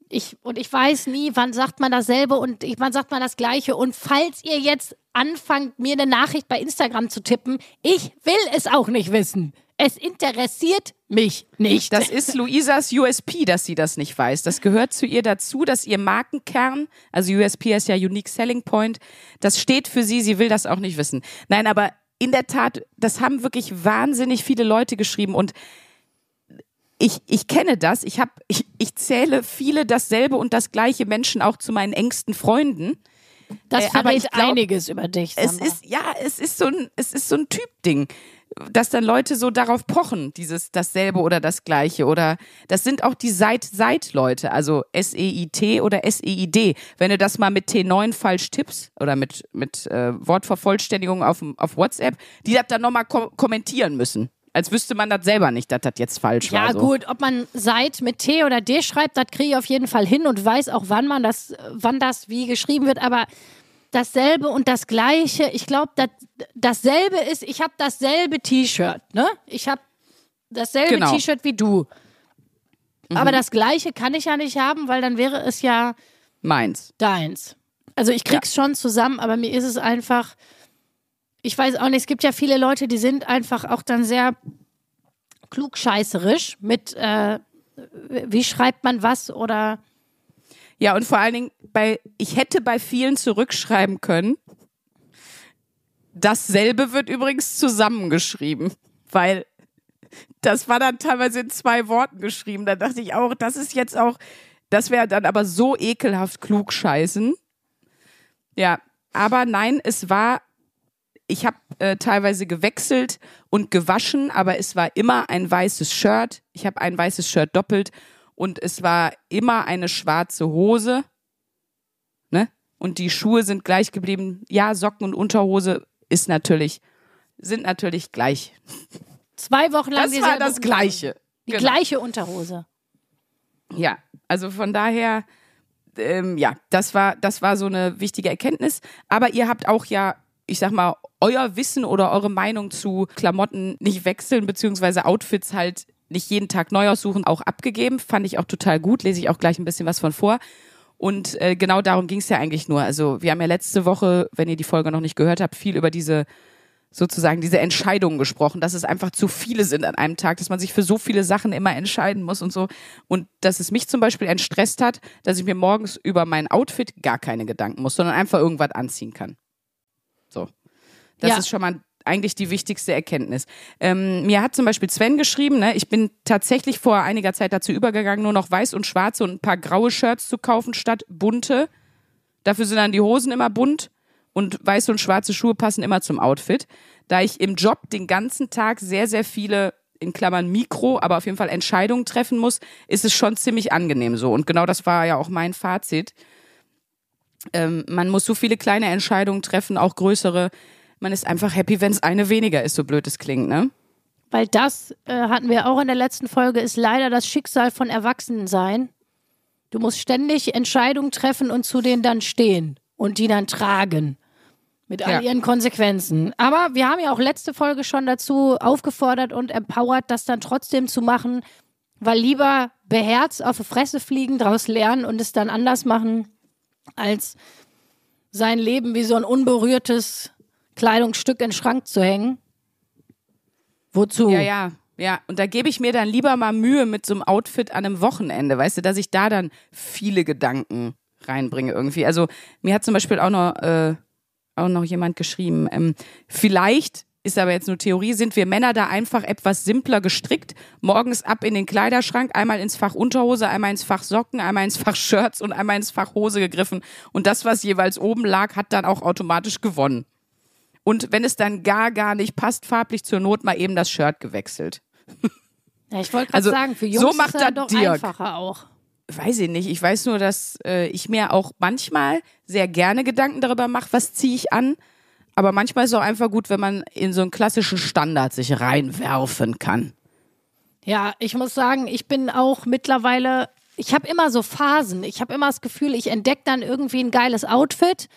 Speaker 1: Ich, und ich weiß nie, wann sagt man dasselbe und ich, wann sagt man das Gleiche. Und falls ihr jetzt anfangt, mir eine Nachricht bei Instagram zu tippen, ich will es auch nicht wissen. Es interessiert mich nicht.
Speaker 2: Das ist Luisas USP, dass sie das nicht weiß. Das gehört zu ihr dazu, dass ihr Markenkern, also USP ist ja Unique Selling Point, das steht für sie, sie will das auch nicht wissen. Nein, aber in der Tat, das haben wirklich wahnsinnig viele Leute geschrieben und ich, ich kenne das. Ich, hab, ich, ich zähle viele dasselbe und das gleiche Menschen auch zu meinen engsten Freunden.
Speaker 1: das
Speaker 2: äh, aber
Speaker 1: verrät
Speaker 2: ich glaub,
Speaker 1: einiges über dich.
Speaker 2: Es
Speaker 1: Sandra.
Speaker 2: ist, ja, es ist so ein, es ist so ein Typding, dass dann Leute so darauf pochen, dieses dasselbe oder das gleiche. Oder das sind auch die Seit-Seit-Leute, also S-E-I-T oder S-E-I-D. Wenn du das mal mit T9 falsch tippst oder mit, mit äh, Wortvervollständigung auf, auf WhatsApp, die das dann nochmal ko kommentieren müssen. Als wüsste man das selber nicht, dass das jetzt falsch
Speaker 1: Ja,
Speaker 2: war. So.
Speaker 1: gut, ob man seit mit T oder D schreibt, das kriege ich auf jeden Fall hin und weiß auch, wann man das, wann das wie geschrieben wird, aber dasselbe und das gleiche, ich glaube, das, dasselbe ist, ich habe dasselbe T-Shirt, ne? Ich habe dasselbe
Speaker 2: Genau.
Speaker 1: T-Shirt wie du. Aber das gleiche kann ich ja nicht haben, weil dann wäre es ja
Speaker 2: Meins.
Speaker 1: deins. Also ich krieg's schon zusammen, aber mir ist es einfach, ich weiß auch nicht, es gibt ja viele Leute, die sind einfach auch dann sehr klugscheißerisch mit, äh, wie schreibt man was oder
Speaker 2: Ja, und vor allen Dingen, bei, ich hätte bei vielen zurückschreiben können. Dasselbe wird übrigens zusammengeschrieben, weil das war dann teilweise in zwei Worten geschrieben. Da dachte ich auch, das ist jetzt auch, das wäre dann aber so ekelhaft klug scheißen. Ja, aber nein, es war, ich habe äh, teilweise gewechselt und gewaschen, aber es war immer ein weißes Shirt. Ich habe ein weißes Shirt doppelt und es war immer eine schwarze Hose. Ne? Und die Schuhe sind gleich geblieben. Ja, Socken und Unterhose ist natürlich, sind natürlich gleich.
Speaker 1: zwei Wochen lang
Speaker 2: Das war das. Gleiche.
Speaker 1: Die
Speaker 2: Genau.
Speaker 1: gleiche Unterhose.
Speaker 2: Ja, also von daher, ähm, ja, das war, das war so eine wichtige Erkenntnis. Aber ihr habt auch ja, ich sag mal, euer Wissen oder eure Meinung zu Klamotten nicht wechseln, beziehungsweise Outfits halt nicht jeden Tag neu aussuchen, auch abgegeben. Fand ich auch total gut, lese ich auch gleich ein bisschen was von vor. Und äh, genau darum ging es ja eigentlich nur. Also wir haben ja letzte Woche, wenn ihr die Folge noch nicht gehört habt, viel über diese sozusagen diese Entscheidungen gesprochen, dass es einfach zu viele sind an einem Tag, dass man sich für so viele Sachen immer entscheiden muss und so. Und dass es mich zum Beispiel entstresst hat, dass ich mir morgens über mein Outfit gar keine Gedanken muss, sondern einfach irgendwas anziehen kann. So. Das
Speaker 1: Ja.
Speaker 2: ist schon mal eigentlich die wichtigste Erkenntnis. Ähm, mir hat zum Beispiel Sven geschrieben, ne, ich bin tatsächlich vor einiger Zeit dazu übergegangen, nur noch weiß und schwarze und ein paar graue Shirts zu kaufen statt bunte. Dafür sind dann die Hosen immer bunt und weiße und schwarze Schuhe passen immer zum Outfit. Da ich im Job den ganzen Tag sehr, sehr viele, in Klammern Mikro, aber auf jeden Fall Entscheidungen treffen muss, ist es schon ziemlich angenehm so. Und genau das war ja auch mein Fazit. Ähm, man muss so viele kleine Entscheidungen treffen, auch größere. Man ist einfach happy, wenn es eine weniger ist, so blöd es klingt, ne?
Speaker 1: Weil das äh, hatten wir auch in der letzten Folge, ist leider das Schicksal von Erwachsenensein. Du musst ständig Entscheidungen treffen und zu denen dann stehen und die dann tragen. Mit all
Speaker 2: Ja.
Speaker 1: ihren Konsequenzen. Aber wir haben ja auch letzte Folge schon dazu aufgefordert und empowert, das dann trotzdem zu machen, weil lieber beherzt auf die Fresse fliegen, daraus lernen und es dann anders machen, als sein Leben wie so ein unberührtes Kleidungsstück in den Schrank zu hängen. Wozu?
Speaker 2: Ja, ja, ja. Und da gebe ich mir dann lieber mal Mühe mit so einem Outfit an einem Wochenende, weißt du, dass ich da dann viele Gedanken reinbringe irgendwie. Also mir hat zum Beispiel auch noch, äh, auch noch jemand geschrieben, ähm, vielleicht ist aber jetzt nur Theorie, sind wir Männer da einfach etwas simpler gestrickt. Morgens ab in den Kleiderschrank, einmal ins Fach Unterhose, einmal ins Fach Socken, einmal ins Fach Shirts und einmal ins Fach Hose gegriffen. Und das, was jeweils oben lag, hat dann auch automatisch gewonnen. Und wenn es dann gar, gar nicht passt, farblich zur Not mal eben das Shirt gewechselt.
Speaker 1: Ja, ich wollte gerade
Speaker 2: Also,
Speaker 1: sagen, für Jungs
Speaker 2: so
Speaker 1: ist
Speaker 2: macht
Speaker 1: das
Speaker 2: das
Speaker 1: doch
Speaker 2: Dirk.
Speaker 1: einfacher auch.
Speaker 2: Weiß ich nicht. Ich weiß nur, dass äh, ich mir auch manchmal sehr gerne Gedanken darüber mache, was ziehe ich an. Aber manchmal ist es auch einfach gut, wenn man in so einen klassischen Standard sich reinwerfen kann.
Speaker 1: Ja, ich muss sagen, ich bin auch mittlerweile, ich habe immer so Phasen. Ich habe immer das Gefühl, ich entdecke dann irgendwie ein geiles Outfit.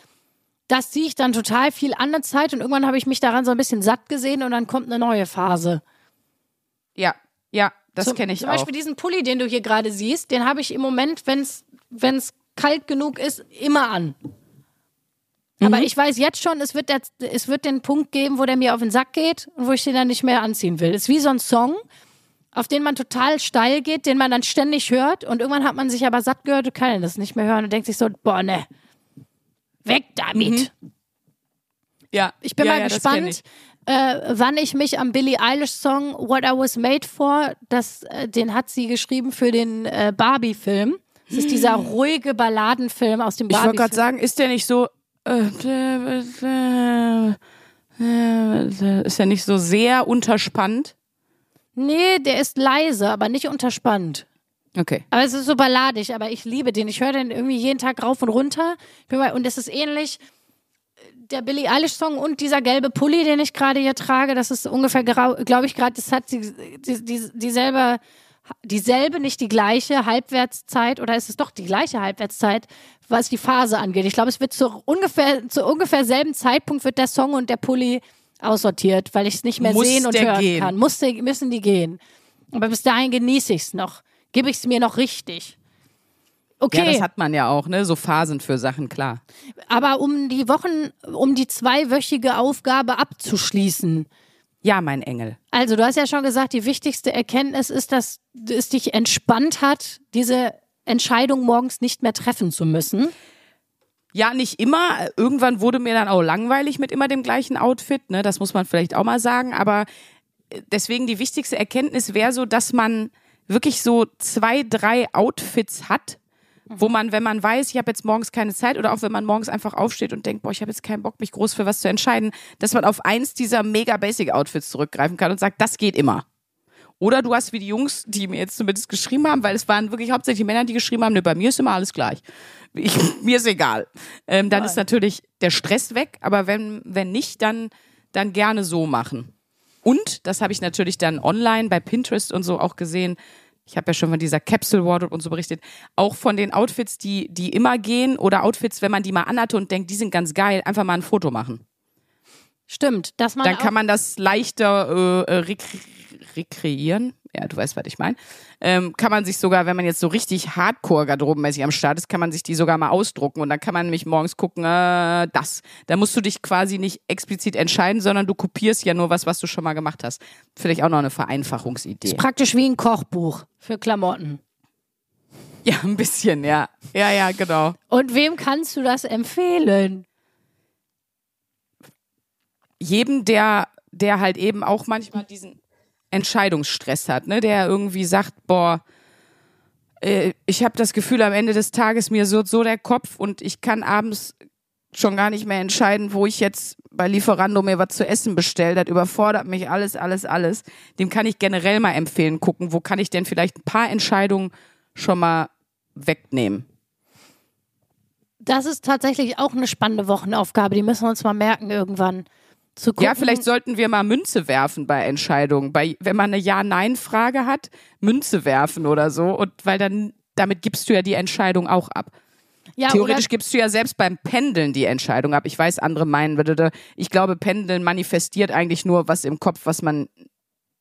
Speaker 1: Das ziehe ich dann total viel an der Zeit und irgendwann habe ich mich daran so ein bisschen satt gesehen und dann kommt eine neue Phase.
Speaker 2: Ja, ja, das
Speaker 1: Zum-
Speaker 2: kenne ich
Speaker 1: Zum
Speaker 2: auch.
Speaker 1: Beispiel diesen Pulli, den du hier gerade siehst, den habe ich im Moment, wenn es kalt genug ist, immer an. Aber
Speaker 2: Mhm.
Speaker 1: ich weiß jetzt schon, es wird, der, es wird den Punkt geben, wo der mir auf den Sack geht und wo ich den dann nicht mehr anziehen will. Es ist wie so ein Song, auf den man total steil geht, den man dann ständig hört und irgendwann hat man sich aber satt gehört und kann das nicht mehr hören und denkt sich so, boah, ne, weg damit.
Speaker 2: ja,
Speaker 1: Ich bin
Speaker 2: ja,
Speaker 1: mal
Speaker 2: ja,
Speaker 1: gespannt, äh, wann ich mich am Billie Eilish Song What I Was Made For, das, äh, den hat sie geschrieben für den äh, Barbie-Film. Das ist dieser ruhige Balladenfilm aus dem
Speaker 2: Ich wollte gerade sagen, ist der nicht so. Äh, äh, ist ja nicht so sehr unterspannt.
Speaker 1: Nee, der ist leise, aber nicht unterspannt.
Speaker 2: Okay.
Speaker 1: Aber es ist so balladig, aber ich liebe den. Ich höre den irgendwie jeden Tag rauf und runter. Und es ist ähnlich der Billie Eilish Song und dieser gelbe Pulli, den ich gerade hier trage. Das ist ungefähr, glaube ich, gerade, das hat die, die, die, dieselbe, dieselbe, nicht die gleiche Halbwertszeit oder ist es doch die gleiche Halbwertszeit, was die Phase angeht. Ich glaube, es wird zu ungefähr, zu ungefähr selben Zeitpunkt wird der Song und der Pulli aussortiert, weil ich es nicht mehr
Speaker 2: Muss
Speaker 1: sehen und hören
Speaker 2: gehen?
Speaker 1: kann. Muss müssen die gehen. Aber bis dahin genieße ich es noch. Gebe ich es mir noch richtig. Okay,
Speaker 2: Ja, das hat man ja auch, ne? So Phasen für Sachen, klar.
Speaker 1: aber um die Wochen, um die zweiwöchige Aufgabe abzuschließen.
Speaker 2: Ja, mein Engel.
Speaker 1: Also, du hast ja schon gesagt, die wichtigste Erkenntnis ist, dass es dich entspannt hat, diese Entscheidung morgens nicht mehr treffen zu müssen.
Speaker 2: Ja, nicht immer. Irgendwann wurde mir dann auch langweilig mit immer dem gleichen Outfit, ne? Das muss man vielleicht auch mal sagen. Aber äh, deswegen die wichtigste Erkenntnis wäre so, dass man wirklich so zwei, drei Outfits hat, wo man, wenn man weiß, ich habe jetzt morgens keine Zeit oder auch wenn man morgens einfach aufsteht und denkt, boah, ich habe jetzt keinen Bock, mich groß für was zu entscheiden, dass man auf eins dieser mega basic Outfits zurückgreifen kann und sagt, das geht immer. Oder du hast wie die Jungs, die mir jetzt zumindest geschrieben haben, weil es waren wirklich hauptsächlich Männer, die geschrieben haben, ne, bei mir ist immer alles gleich. Ich, mir ist egal. Ähm, dann ist natürlich der Stress weg, aber wenn, wenn nicht, dann, dann gerne so machen. Und, das habe ich natürlich dann online bei Pinterest und so auch gesehen, ich habe ja schon von dieser Capsule Wardrobe und so berichtet, auch von den Outfits, die, die immer gehen oder Outfits, wenn man die mal anhatte und denkt, die sind ganz geil, einfach mal ein Foto machen.
Speaker 1: Stimmt, dass man
Speaker 2: Dann kann man das leichter äh, äh, rek rekreieren. Ja, du weißt, was ich meine. Ähm, kann man sich sogar, wenn man jetzt so richtig Hardcore-Garderobenmäßig am Start ist, kann man sich die sogar mal ausdrucken und dann kann man nämlich morgens gucken, äh, das. Da musst du dich quasi nicht explizit entscheiden, sondern du kopierst ja nur was, was du schon mal gemacht hast. Vielleicht auch noch eine Vereinfachungsidee.
Speaker 1: praktisch wie ein Kochbuch für Klamotten.
Speaker 2: Ja, ein bisschen, ja. Ja, ja, genau.
Speaker 1: Und wem kannst du das empfehlen?
Speaker 2: jedem, der, der halt eben auch manchmal diesen Entscheidungsstress hat, ne, der irgendwie sagt, boah, äh, ich habe das Gefühl, am Ende des Tages mir so so der Kopf und ich kann abends schon gar nicht mehr entscheiden, wo ich jetzt bei Lieferando mir was zu essen bestelle. Das überfordert mich alles, alles, alles. Dem kann ich generell mal empfehlen, gucken, wo kann ich denn vielleicht ein paar Entscheidungen schon mal wegnehmen.
Speaker 1: das ist tatsächlich auch eine spannende Wochenaufgabe. Die müssen wir uns mal merken irgendwann.
Speaker 2: Ja, vielleicht sollten wir mal Münze werfen bei Entscheidungen. Bei, wenn man eine Ja-Nein-Frage hat, Münze werfen oder so. Und weil dann, damit gibst du ja die Entscheidung auch ab.
Speaker 1: ja,
Speaker 2: Theoretisch gibst du ja selbst beim Pendeln die Entscheidung ab. Ich weiß, andere meinen, ich glaube, Pendeln manifestiert eigentlich nur was im Kopf, was man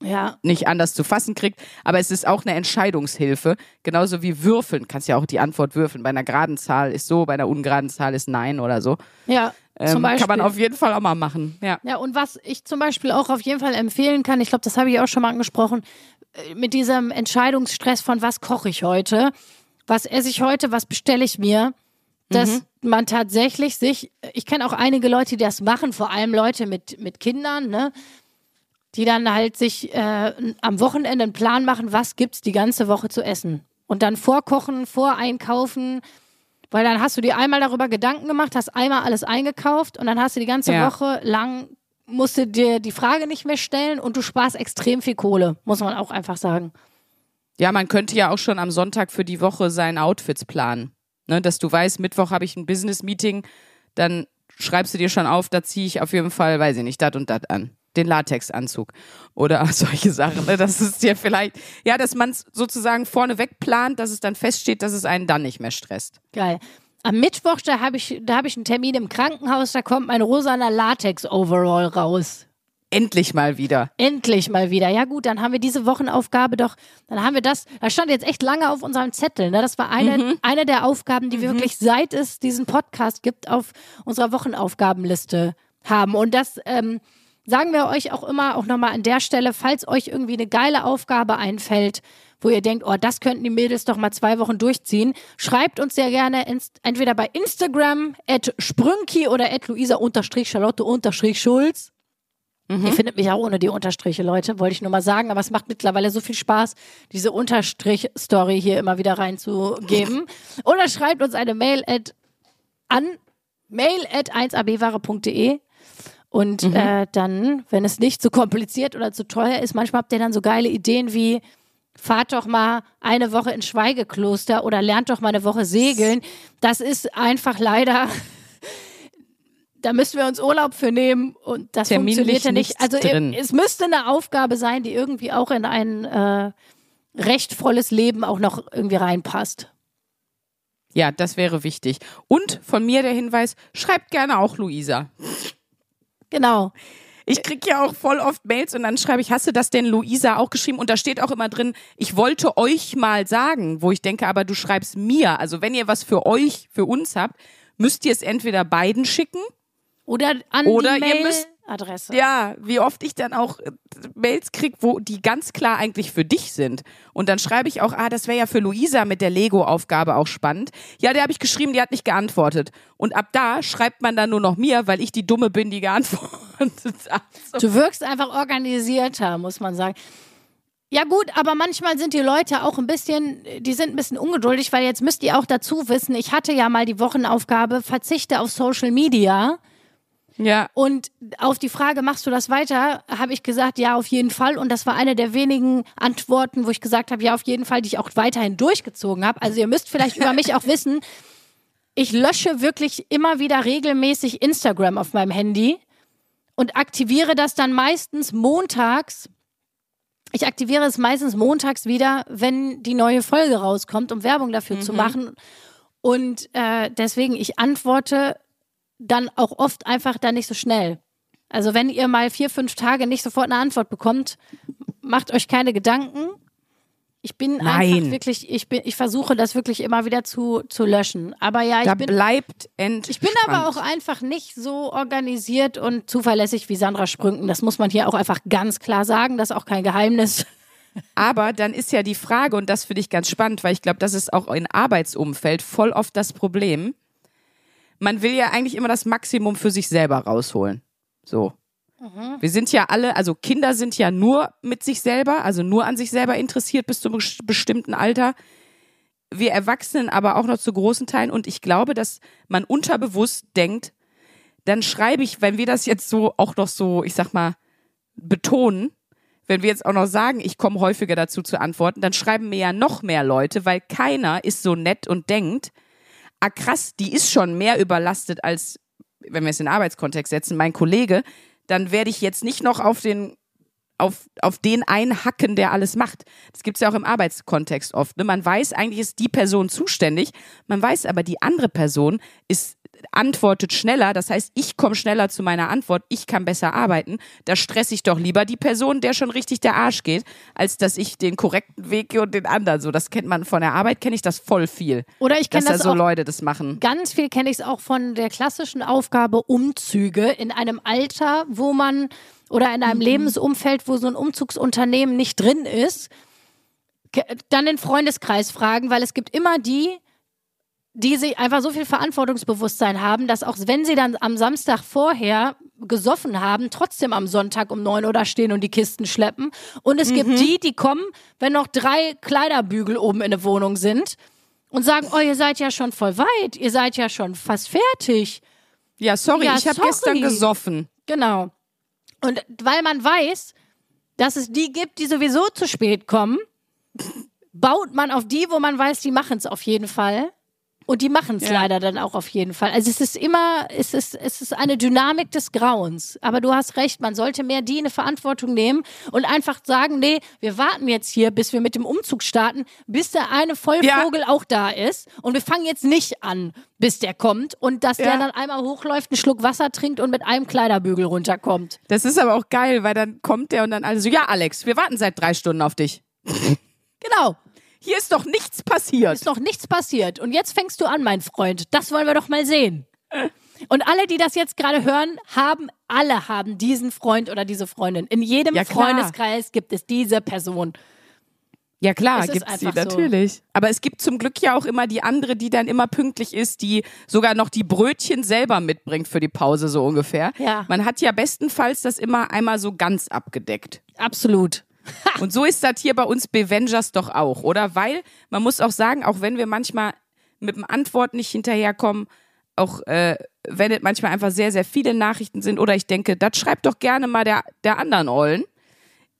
Speaker 1: ja,
Speaker 2: nicht anders zu fassen kriegt. Aber es ist auch eine Entscheidungshilfe. Genauso wie Würfeln. Kannst ja auch die Antwort würfeln. Bei einer geraden Zahl ist so, bei einer ungeraden Zahl ist Nein oder so.
Speaker 1: ja.
Speaker 2: Ähm,
Speaker 1: zum Beispiel.
Speaker 2: kann man auf jeden Fall auch mal machen. Ja.
Speaker 1: Ja, und was ich zum Beispiel auch auf jeden Fall empfehlen kann, ich glaube, das habe ich auch schon mal angesprochen, äh, mit diesem Entscheidungsstress von was koche ich heute, was esse ich heute, was bestelle ich mir, dass man tatsächlich sich, ich kenne auch einige Leute, die das machen, vor allem Leute mit, mit Kindern, ne? Die dann halt sich äh, am Wochenende einen Plan machen, was gibt's die ganze Woche zu essen. Und dann vorkochen, voreinkaufen, weil dann hast du dir einmal darüber Gedanken gemacht, hast einmal alles eingekauft und dann hast du die ganze
Speaker 2: Ja.
Speaker 1: Woche lang, musst du dir die Frage nicht mehr stellen und du sparst extrem viel Kohle, muss man auch einfach sagen.
Speaker 2: Ja, man könnte ja auch schon am Sonntag für die Woche seine Outfits planen. Ne, dass du weißt, Mittwoch habe ich ein Business-Meeting, dann schreibst du dir schon auf, da ziehe ich auf jeden Fall, weiß ich nicht, dat und dat an. Den Latexanzug oder solche Sachen. Ne? Das ist ja vielleicht, ja, dass man es sozusagen vorneweg plant, dass es dann feststeht, dass es einen dann nicht mehr stresst.
Speaker 1: Geil. Am Mittwoch, da habe ich, da habe ich einen Termin im Krankenhaus, da kommt mein rosaner Latex-Overall raus.
Speaker 2: Endlich mal wieder.
Speaker 1: Endlich mal wieder. Ja gut, dann haben wir diese Wochenaufgabe doch, dann haben wir das, das stand jetzt echt lange auf unserem Zettel. Ne? Das war eine, eine der Aufgaben, die wir wirklich seit es diesen Podcast gibt, auf unserer Wochenaufgabenliste haben. Und das ähm, sagen wir euch auch immer, auch nochmal an der Stelle, falls euch irgendwie eine geile Aufgabe einfällt, wo ihr denkt, oh, das könnten die Mädels doch mal zwei Wochen durchziehen, schreibt uns sehr gerne entweder bei Instagram at sprünki oder at luisa-charlotte-schulz. Ihr findet mich auch ohne die Unterstriche, Leute, wollte ich nur mal sagen. Aber es macht mittlerweile so viel Spaß, diese Unterstrich-Story hier immer wieder reinzugeben. Oder schreibt uns eine Mail at, an mail at 1abware.de. Und äh, dann, wenn es nicht zu kompliziert oder zu teuer ist, manchmal habt ihr dann so geile Ideen wie, fahrt doch mal eine Woche ins Schweigekloster oder lernt doch mal eine Woche segeln. Das ist einfach leider, da müssen wir uns Urlaub für nehmen und das
Speaker 2: Terminlich
Speaker 1: funktioniert ja nicht. Also
Speaker 2: drin.
Speaker 1: es müsste eine Aufgabe sein, die irgendwie auch in ein äh, recht volles Leben auch noch irgendwie reinpasst.
Speaker 2: Ja, das wäre wichtig. Und von mir der Hinweis, schreibt gerne auch Luisa.
Speaker 1: Genau.
Speaker 2: Ich krieg ja auch voll oft Mails und dann schreibe ich, hast du das denn Luisa auch geschrieben? Und da steht auch immer drin, ich wollte euch mal sagen, wo ich denke, aber du schreibst mir. Also wenn ihr was für euch, für uns habt, müsst ihr es entweder beiden schicken.
Speaker 1: Oder an
Speaker 2: Oder
Speaker 1: die
Speaker 2: ihr müsst-
Speaker 1: Mailadresse.
Speaker 2: Ja, wie oft ich dann auch äh, Mails krieg, wo die ganz klar eigentlich für dich sind. Und dann schreibe ich auch, ah, das wäre ja für Luisa mit der Lego-Aufgabe auch spannend. Ja, der habe ich geschrieben, die hat nicht geantwortet. Und ab da schreibt man dann nur noch mir, weil ich die Dumme bin, die geantwortet hat. So.
Speaker 1: Du wirkst einfach organisierter, muss man sagen. Ja gut, aber manchmal sind die Leute auch ein bisschen, die sind ein bisschen ungeduldig, weil jetzt müsst ihr auch dazu wissen, ich hatte ja mal die Wochenaufgabe, verzichte auf Social Media.
Speaker 2: Ja,
Speaker 1: Und auf die Frage, machst du das weiter, habe ich gesagt, ja, auf jeden Fall. Und das war eine der wenigen Antworten, wo ich gesagt habe, ja, auf jeden Fall, die ich auch weiterhin durchgezogen habe. Also ihr müsst vielleicht über mich auch wissen, ich lösche wirklich immer wieder regelmäßig Instagram auf meinem Handy und aktiviere das dann meistens montags. Ich aktiviere es meistens montags wieder, wenn die neue Folge rauskommt, um Werbung dafür zu machen. Und äh, deswegen, ich antworte dann auch oft einfach dann nicht so schnell. Also wenn ihr mal vier, fünf Tage nicht sofort eine Antwort bekommt, macht euch keine Gedanken. Ich bin
Speaker 2: Nein.
Speaker 1: einfach wirklich, ich bin, ich versuche das wirklich immer wieder zu, zu löschen. Aber ja, ich
Speaker 2: da
Speaker 1: bin,
Speaker 2: bleibt entspannt.
Speaker 1: ich bin aber auch einfach nicht so organisiert und zuverlässig wie Sandra Sprünken. Das muss man hier auch einfach ganz klar sagen. Das ist auch kein Geheimnis.
Speaker 2: Aber dann ist ja die Frage, und das finde ich ganz spannend, weil ich glaube, das ist auch in Arbeitsumfeld voll oft das Problem. Man will ja eigentlich immer das Maximum für sich selber rausholen. So. Wir sind ja alle, also Kinder sind ja nur mit sich selber, also nur an sich selber interessiert bis zu einem bes- bestimmten Alter. Wir Erwachsenen aber auch noch zu großen Teilen. Und ich glaube, dass man unterbewusst denkt, dann schreibe ich, wenn wir das jetzt so auch noch so, ich sag mal, betonen, wenn wir jetzt auch noch sagen, ich komme häufiger dazu zu antworten, dann schreiben mir ja noch mehr Leute, weil keiner ist so nett und denkt, ah krass, die ist schon mehr überlastet als, wenn wir es in den Arbeitskontext setzen, mein Kollege, dann werde ich jetzt nicht noch auf den auf, auf den einhacken, der alles macht. Das gibt es ja auch im Arbeitskontext oft. Ne? Man weiß, eigentlich ist die Person zuständig, man weiß aber, die andere Person ist antwortet schneller, das heißt, ich komme schneller zu meiner Antwort, ich kann besser arbeiten, da stresse ich doch lieber die Person, der schon richtig der Arsch geht, als dass ich den korrekten Weg gehe und den anderen. So, das kennt man von der Arbeit, kenne ich das voll viel.
Speaker 1: Oder ich kenne
Speaker 2: dass
Speaker 1: das
Speaker 2: da so
Speaker 1: auch
Speaker 2: Leute das machen.
Speaker 1: Ganz viel kenne ich es auch von der klassischen Aufgabe Umzüge in einem Alter, wo man oder in einem Lebensumfeld, wo so ein Umzugsunternehmen nicht drin ist, dann den Freundeskreis fragen, weil es gibt immer die, die sie einfach so viel Verantwortungsbewusstsein haben, dass auch wenn sie dann am Samstag vorher gesoffen haben, trotzdem am Sonntag um neun Uhr da stehen und die Kisten schleppen. Und es gibt die, die kommen, wenn noch drei Kleiderbügel oben in der Wohnung sind und sagen, oh, ihr seid ja schon voll weit, ihr seid ja schon fast fertig.
Speaker 2: Ja, sorry,
Speaker 1: Ja,
Speaker 2: ich habe gestern gesoffen.
Speaker 1: Genau. Und weil man weiß, dass es die gibt, die sowieso zu spät kommen, baut man auf die, wo man weiß, die machen es auf jeden Fall. Und die machen es
Speaker 2: Ja.
Speaker 1: leider dann auch auf jeden Fall. Also es ist immer, es ist, es ist eine Dynamik des Grauens. Aber du hast recht, man sollte mehr die eine Verantwortung nehmen und einfach sagen, nee, wir warten jetzt hier, bis wir mit dem Umzug starten, bis der eine Vollvogel auch da ist. Und wir fangen jetzt nicht an, bis der kommt. Und dass der
Speaker 2: Ja.
Speaker 1: dann einmal hochläuft, einen Schluck Wasser trinkt und mit einem Kleiderbügel runterkommt.
Speaker 2: Das ist aber auch geil, weil dann kommt der und dann alle so, ja, Alex, wir warten seit drei Stunden auf dich.
Speaker 1: Genau.
Speaker 2: Hier ist doch nichts passiert.
Speaker 1: Ist noch nichts passiert. Und jetzt fängst du an, mein Freund. Das wollen wir doch mal sehen. Und alle, die das jetzt gerade hören, haben, alle haben diesen Freund oder diese Freundin. In jedem
Speaker 2: Ja.
Speaker 1: Freundeskreis gibt es diese Person.
Speaker 2: Ja klar,
Speaker 1: Es ist
Speaker 2: gibt's die
Speaker 1: einfach so.
Speaker 2: natürlich. Aber es gibt zum Glück ja auch immer die andere, die dann immer pünktlich ist, die sogar noch die Brötchen selber mitbringt für die Pause so ungefähr.
Speaker 1: Ja.
Speaker 2: Man hat ja bestenfalls das immer einmal so ganz abgedeckt.
Speaker 1: Absolut.
Speaker 2: Und so ist das hier bei uns Bevengers doch auch, oder? Weil man muss auch sagen, auch wenn wir manchmal mit dem Antwort nicht hinterherkommen, auch äh, wenn es manchmal einfach sehr, sehr viele Nachrichten sind, oder ich denke, das schreibt doch gerne mal der, der anderen Ollen.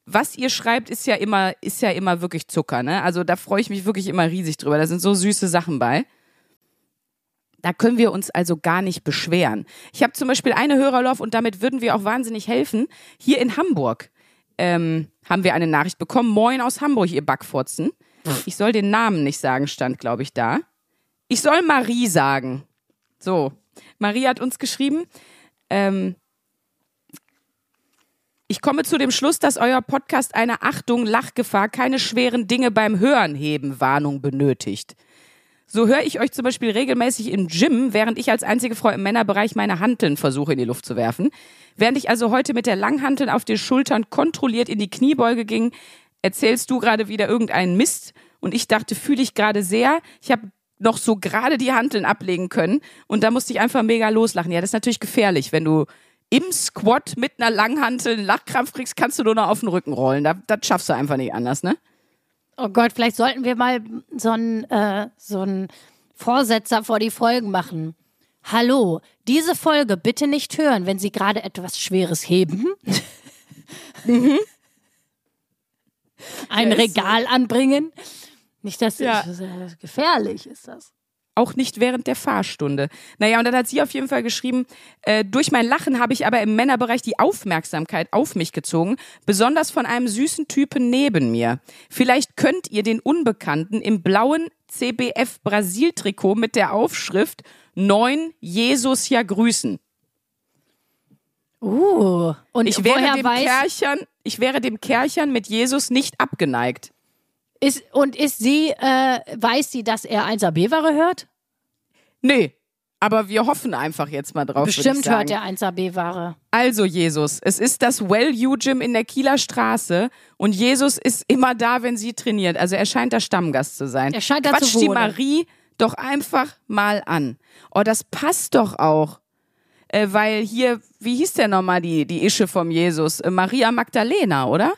Speaker 2: Was ihr schreibt, ist ja immer, ist ja immer wirklich Zucker, ne? Also da freue ich mich wirklich immer riesig drüber. Da sind so süße Sachen bei. Da können wir uns also gar nicht beschweren. Ich habe zum Beispiel eine Hörerlauf und damit würden wir auch wahnsinnig helfen. Hier in Hamburg ähm, haben wir eine Nachricht bekommen. Moin aus Hamburg, ihr Backfotzen. Ich soll den Namen nicht sagen, stand, glaube ich, da. Ich soll Marie sagen. So, Marie hat uns geschrieben. Ähm, ich komme zu dem Schluss, dass euer Podcast eine Achtung, Lachgefahr, keine schweren Dinge beim Hören heben Warnung benötigt. So höre ich euch zum Beispiel regelmäßig im Gym, während ich als einzige Frau im Männerbereich meine Hanteln versuche in die Luft zu werfen. Während ich also heute mit der Langhanteln auf den Schultern kontrolliert in die Kniebeuge ging, erzählst du gerade wieder irgendeinen Mist und ich dachte, fühle ich gerade sehr. Ich habe noch so gerade die Hanteln ablegen können und da musste ich einfach mega loslachen. Ja, das ist natürlich gefährlich, wenn du im Squat mit einer Langhantel einen Lachkrampf kriegst, kannst du nur noch auf den Rücken rollen. Da, das schaffst du einfach nicht anders, ne?
Speaker 1: Oh Gott, vielleicht sollten wir mal so einen äh, so einen Vorsetzer vor die Folgen machen. Hallo, diese Folge bitte nicht hören, wenn Sie gerade etwas Schweres heben. Ein
Speaker 2: Ja, ist so.
Speaker 1: Regal anbringen. Nicht, dass
Speaker 2: Ja.
Speaker 1: das äh, gefährlich ist das.
Speaker 2: Auch nicht während der Fahrstunde. Naja, und dann hat sie auf jeden Fall geschrieben, äh, durch mein Lachen habe ich aber im Männerbereich die Aufmerksamkeit auf mich gezogen, besonders von einem süßen Typen neben mir. Vielleicht könnt ihr den Unbekannten im blauen CBF Brasil-Trikot mit der Aufschrift 9 Jesus ja grüßen.
Speaker 1: Uh, und
Speaker 2: Ich wäre, dem
Speaker 1: weiß,
Speaker 2: Kerchern, ich wäre dem Kerchern mit Jesus nicht abgeneigt.
Speaker 1: Ist, und ist sie, äh, weiß sie, dass er 1AB-Ware hört?
Speaker 2: Nee, aber wir hoffen einfach jetzt mal drauf.
Speaker 1: Bestimmt hört er 1AB-Ware.
Speaker 2: Also Jesus, es ist das Well You Gym in der Kieler Straße und Jesus ist immer da, wenn sie trainiert. Also er scheint der Stammgast zu sein.
Speaker 1: Er scheint da
Speaker 2: Quatsch
Speaker 1: zu
Speaker 2: die. Marie doch einfach mal an. Oh, das passt doch auch. Äh, weil hier, wie hieß der nochmal die, die Ische vom Jesus? Äh, Maria Magdalena, oder?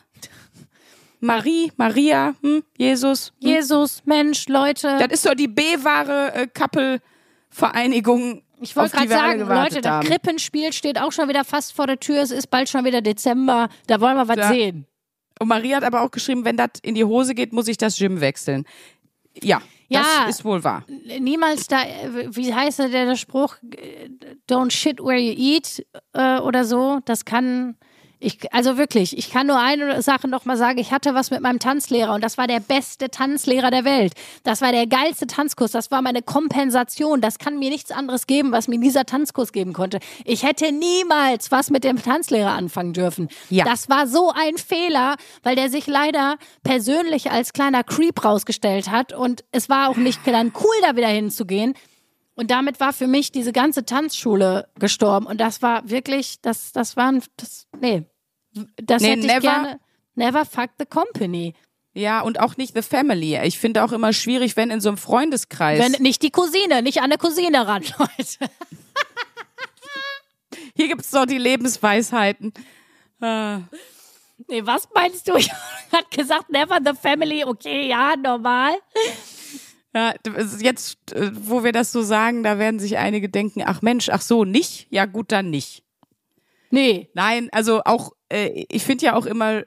Speaker 2: Marie, Maria, hm, Jesus. Hm.
Speaker 1: Jesus, Mensch, Leute.
Speaker 2: Das ist doch die B-Ware äh, Couple-Vereinigung.
Speaker 1: Ich wollte gerade sagen, Leute, das
Speaker 2: haben.
Speaker 1: Krippenspiel steht auch schon wieder fast vor der Tür. Es ist bald schon wieder Dezember. Da wollen wir was
Speaker 2: Ja.
Speaker 1: sehen.
Speaker 2: Und Marie hat aber auch geschrieben, wenn das in die Hose geht, muss ich das Gym wechseln. Ja.
Speaker 1: Ja.
Speaker 2: Das ist wohl wahr.
Speaker 1: niemals da, wie heißt der, der Spruch, don't shit where you eat äh, oder so, das kann, ich, also wirklich, ich kann nur eine Sache nochmal sagen, ich hatte was mit meinem Tanzlehrer und das war der beste Tanzlehrer der Welt. Das war der geilste Tanzkurs, das war meine Kompensation, das kann mir nichts anderes geben, was mir dieser Tanzkurs geben konnte. Ich hätte niemals was mit dem Tanzlehrer anfangen dürfen.
Speaker 2: Ja.
Speaker 1: Das war so ein Fehler, weil der sich leider persönlich als kleiner Creep rausgestellt hat und es war auch nicht dann cool, da wieder hinzugehen. Und damit war für mich diese ganze Tanzschule gestorben. Und das war wirklich, das, das waren, das, nee. Das
Speaker 2: Nee,
Speaker 1: hätte ich
Speaker 2: never-
Speaker 1: gerne. Never fuck the company.
Speaker 2: Ja, und auch nicht the family. Ich finde auch immer schwierig, wenn in so einem Freundeskreis.
Speaker 1: Wenn nicht die Cousine, nicht an eine Cousine ran, Leute.
Speaker 2: Hier gibt's doch die Lebensweisheiten. Ah.
Speaker 1: Nee, was meinst du? Ich hat gesagt, never the family. Okay, ja, normal.
Speaker 2: Ja, jetzt, äh, wo wir das so sagen, da werden sich einige denken, ach Mensch, ach so, nicht? Ja gut, dann nicht.
Speaker 1: Nee.
Speaker 2: Nein, also auch, äh, ich finde ja auch immer